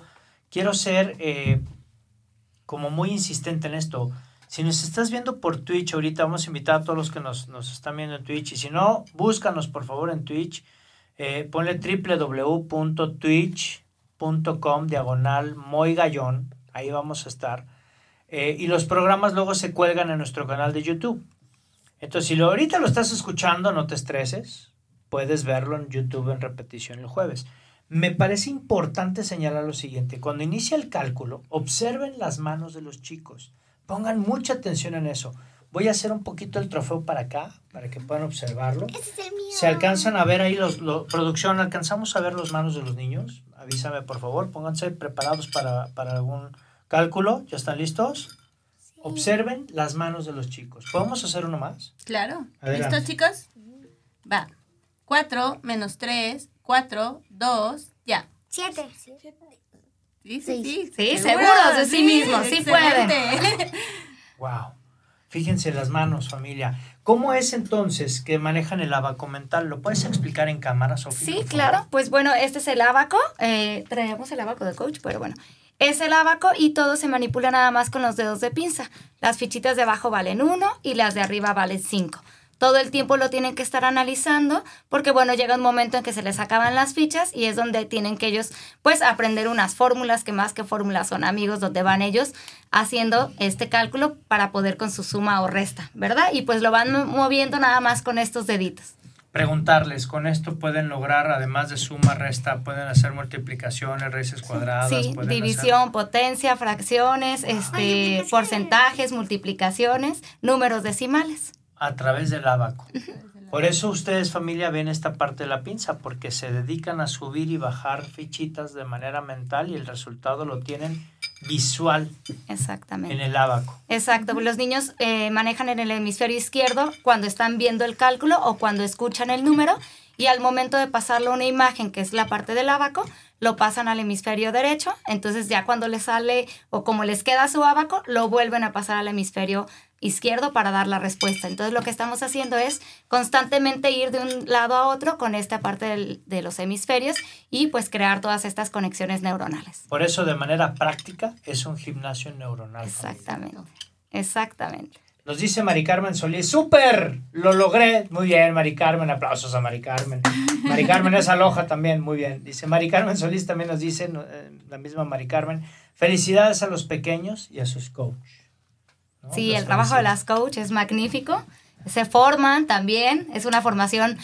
quiero ser eh, como muy insistente en esto. Si nos estás viendo por Twitch ahorita, vamos a invitar a todos los que nos, nos están viendo en Twitch. Y si no, búscanos por favor en Twitch. Eh, ponle www.twitch.com diagonal Moy Gallón. Ahí vamos a estar. Eh, y los programas luego se cuelgan en nuestro canal de YouTube. Entonces, si lo, ahorita lo estás escuchando, no te estreses. Puedes verlo en YouTube en repetición el jueves. Me parece importante señalar lo siguiente. Cuando inicia el cálculo, observen las manos de los chicos. Pongan mucha atención en eso. Voy a hacer un poquito el trofeo para acá, para que puedan observarlo. Ese es el mío. ¿Se alcanzan a ver ahí los, lo- producción? ¿Alcanzamos a ver las manos de los niños? Avísame, por favor. Pónganse preparados para, para algún cálculo. ¿Ya están listos? Observen las manos de los chicos. ¿Podemos hacer uno más? Claro. Adelante. ¿Listos, chicos? Va. Cuatro, menos tres, cuatro, dos, ya. Siete. Sí, sí, sí. Sí, seguros de sí mismos, sí excelente. Wow. Fíjense las manos, familia. ¿Cómo es entonces que manejan el abaco mental? ¿Lo puedes explicar en cámara, Sofía? Sí, claro. Pues bueno, este es el abaco. Eh, traemos el abaco de coach, pero bueno. Es el abaco y todo se manipula nada más con los dedos de pinza. Las fichitas de abajo valen uno y las de arriba valen cinco. Todo el tiempo lo tienen que estar analizando porque, bueno, llega un momento en que se les acaban las fichas y es donde tienen que ellos, pues, aprender unas fórmulas que más que fórmulas son amigos, donde van ellos haciendo este cálculo para poder con su suma o resta, ¿verdad? Y pues lo van mo- moviendo nada más con estos deditos. preguntarles, ¿con esto pueden lograr, además de suma, resta, pueden hacer multiplicaciones, raíces cuadradas? Sí, división, potencia, fracciones, este, porcentajes, multiplicaciones, números decimales. A través del abaco. Por eso ustedes familia ven esta parte de la pinza, porque se dedican a subir y bajar fichitas de manera mental y el resultado lo tienen visual Exactamente. en el abaco. Exacto, los niños eh, manejan en el hemisferio izquierdo cuando están viendo el cálculo o cuando escuchan el número y al momento de pasarlo a una imagen, que es la parte del abaco, lo pasan al hemisferio derecho, entonces ya cuando les sale o como les queda su abaco, lo vuelven a pasar al hemisferio izquierdo para dar la respuesta. Entonces lo que estamos haciendo es constantemente ir de un lado a otro con esta parte del- de los hemisferios y pues crear todas estas conexiones neuronales. Por eso de manera práctica es un gimnasio neuronal. Exactamente. Exactamente. Nos dice Mari Carmen Solís, ¡súper! Lo logré. Muy bien, Mari Carmen. Aplausos a Mari Carmen. Mari Carmen es aloja también, muy bien. Dice Mari Carmen Solís también nos dice, eh, la misma Mari Carmen, felicidades a los pequeños y a sus coaches. ¿no? Sí, el trabajo de las coach es magnífico. Se forman también, es una formación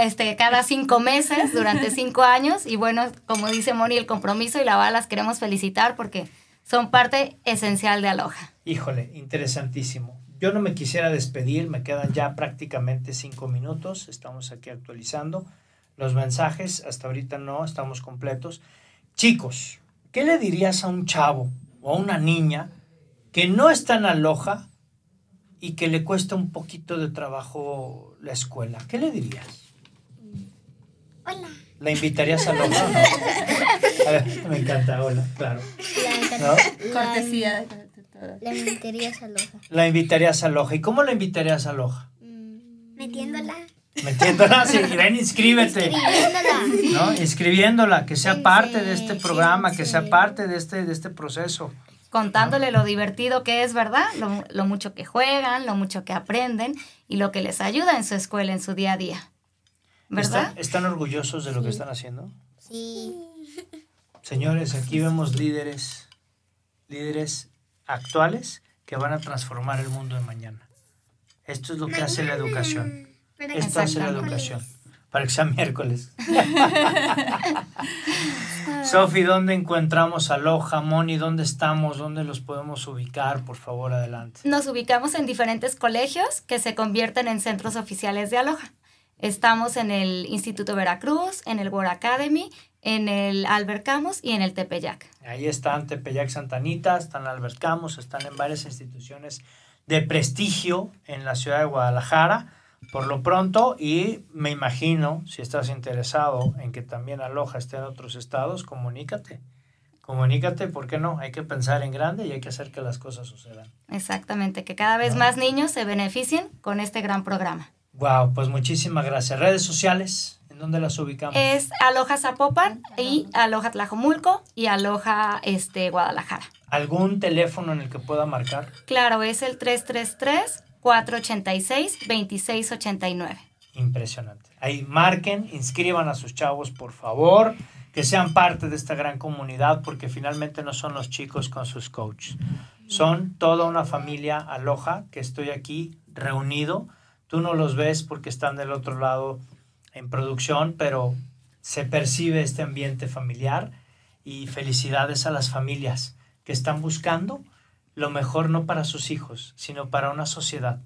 este, cada cinco meses, durante cinco años. Y bueno, como dice Moni, el compromiso y la bala las queremos felicitar porque son parte esencial de Aloha. Híjole, interesantísimo. Yo no me quisiera despedir, me quedan ya prácticamente cinco minutos, estamos aquí actualizando los mensajes, hasta ahorita no, estamos completos. Chicos, ¿qué le dirías a un chavo o a una niña que no está en Aloha y que le cuesta un poquito de trabajo la escuela? ¿Qué le dirías? Hola. ¿La invitarías a Aloha o no? A ver, me encanta, hola, claro. ¿No? Cortesía. La invitaría a Aloha. La invitarías a Aloha. ¿Y cómo la invitarías a Aloha? Metiéndola. Metiéndola, sí, ven, inscríbete. Inscribiéndola. ¿no? Inscribiéndola, que sea parte de este Sí, programa, que sea parte de este, de este proceso. Contándole lo divertido que es, ¿verdad? Lo, lo mucho que juegan, lo mucho que aprenden y lo que les ayuda en su escuela, en su día a día. ¿Verdad? ¿Están, están orgullosos de lo que están haciendo? Sí. Señores, aquí vemos líderes, líderes actuales que van a transformar el mundo de mañana. Esto es lo que hace la educación. Esto hace la educación. Para que sea miércoles. Sofi, ¿dónde encontramos a Loja, Moni? ¿Dónde estamos? ¿Dónde los podemos ubicar? Por favor, adelante. Nos ubicamos en diferentes colegios que se convierten en centros oficiales de Aloha. Estamos en el Instituto Veracruz, en el War Academy, en el Albert Camus y en el Tepeyac. Ahí están Tepeyac Santanita, están Albert Camus, están en varias instituciones de prestigio en la ciudad de Guadalajara. Por lo pronto, y me imagino, si estás interesado en que también Aloha esté en otros estados, comunícate. Comunícate, ¿por qué no? Hay que pensar en grande y hay que hacer que las cosas sucedan. Exactamente, que cada vez más niños se beneficien con este gran programa. Wow, pues muchísimas gracias. Redes sociales, ¿en dónde las ubicamos? Es Aloha Zapopan y Aloha Tlajomulco y Aloha este, Guadalajara. ¿Algún teléfono en el que pueda marcar? Claro, es el 333-486-2689. Impresionante. Ahí marquen, inscriban a sus chavos, por favor, que sean parte de esta gran comunidad, porque finalmente no son los chicos con sus coaches. Son toda una familia aloja que estoy aquí reunido. Tú no los ves porque están del otro lado en producción, pero se percibe este ambiente familiar y felicidades a las familias que están buscando lo mejor no para sus hijos, sino para una sociedad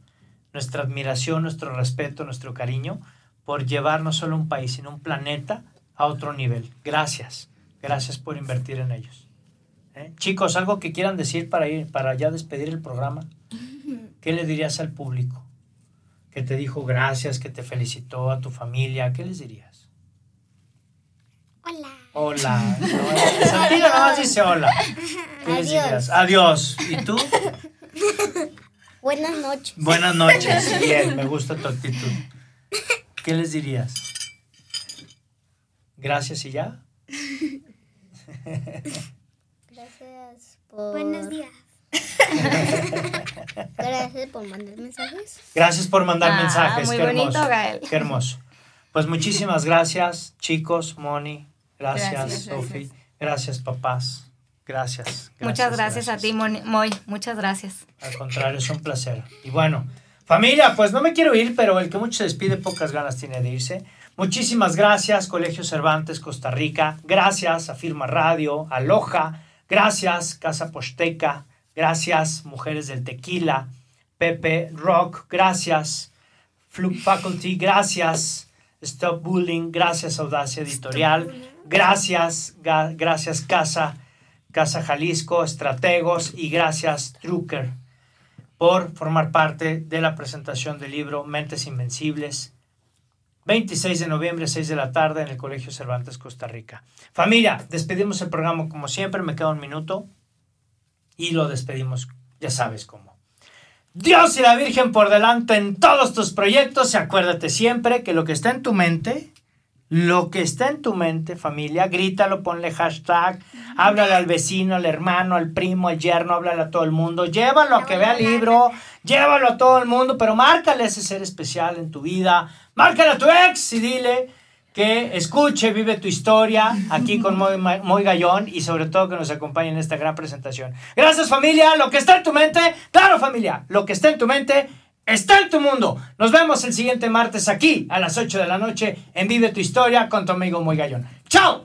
nuestra admiración, nuestro respeto, nuestro cariño por llevar no solo un país, sino un planeta a otro nivel. Gracias, gracias por invertir en ellos. ¿Eh? Chicos, algo que quieran decir para ir, para ya despedir el programa. ¿Qué le dirías al público? Que te dijo gracias, que te felicitó a tu familia. ¿Qué les dirías? Hola. Hola. No, Santino nomás dice hola. ¿Qué les dirías? Adiós. ¿Y tú? Buenas noches. Buenas noches. Bien, me gusta tu actitud. ¿Qué les dirías? Gracias y ya. Gracias por. Buenos días. Gracias por mandar mensajes. Gracias por mandar Ah, mensajes. muy qué bonito, hermoso. Gael. Qué hermoso. Pues muchísimas gracias, chicos, Moni. Gracias, Gracias, Sofi. Gracias, papás. Gracias. Muchas gracias, a ti, Mon- Moy. Muchas gracias. Al contrario, es un placer. Y bueno, Familia, pues no me quiero ir, pero el que mucho se despide, pocas ganas tiene de irse. Muchísimas gracias, Colegio Cervantes, Costa Rica. Gracias a Firma Radio, Aloha. Gracias, Casa Posteca. Gracias, Mujeres del Tequila. Pepe Rock. Gracias, Fluke Faculty. Gracias, Stop Bullying. Gracias, Audacia Editorial. Gracias, ga- gracias, Casa, Casa Jalisco, Estrategos. Y gracias, Drucker, por formar parte de la presentación del libro Mentes Invencibles. 26 de noviembre, 6 de la tarde, en el Colegio Cervantes, Costa Rica. Familia, despedimos el programa como siempre, me queda un minuto y lo despedimos, ya sabes cómo. Dios y la Virgen por delante en todos tus proyectos y acuérdate siempre que lo que está en tu mente, lo que está en tu mente, familia, grítalo, ponle hashtag, háblale al vecino, al hermano, al primo, al yerno, háblale a todo el mundo, llévalo a que vea el libro, llévalo a todo el mundo, pero márcale a ese ser especial en tu vida, márcale a tu ex y dile que escuche, vive tu historia aquí con Moy, Moy Gallón y sobre todo que nos acompañe en esta gran presentación. Gracias familia, lo que está en tu mente, claro familia, lo que está en tu mente está en tu mundo. Nos vemos el siguiente martes aquí a las 8 de la noche en Vive tu historia con tu amigo Moy Gallón. ¡Chao!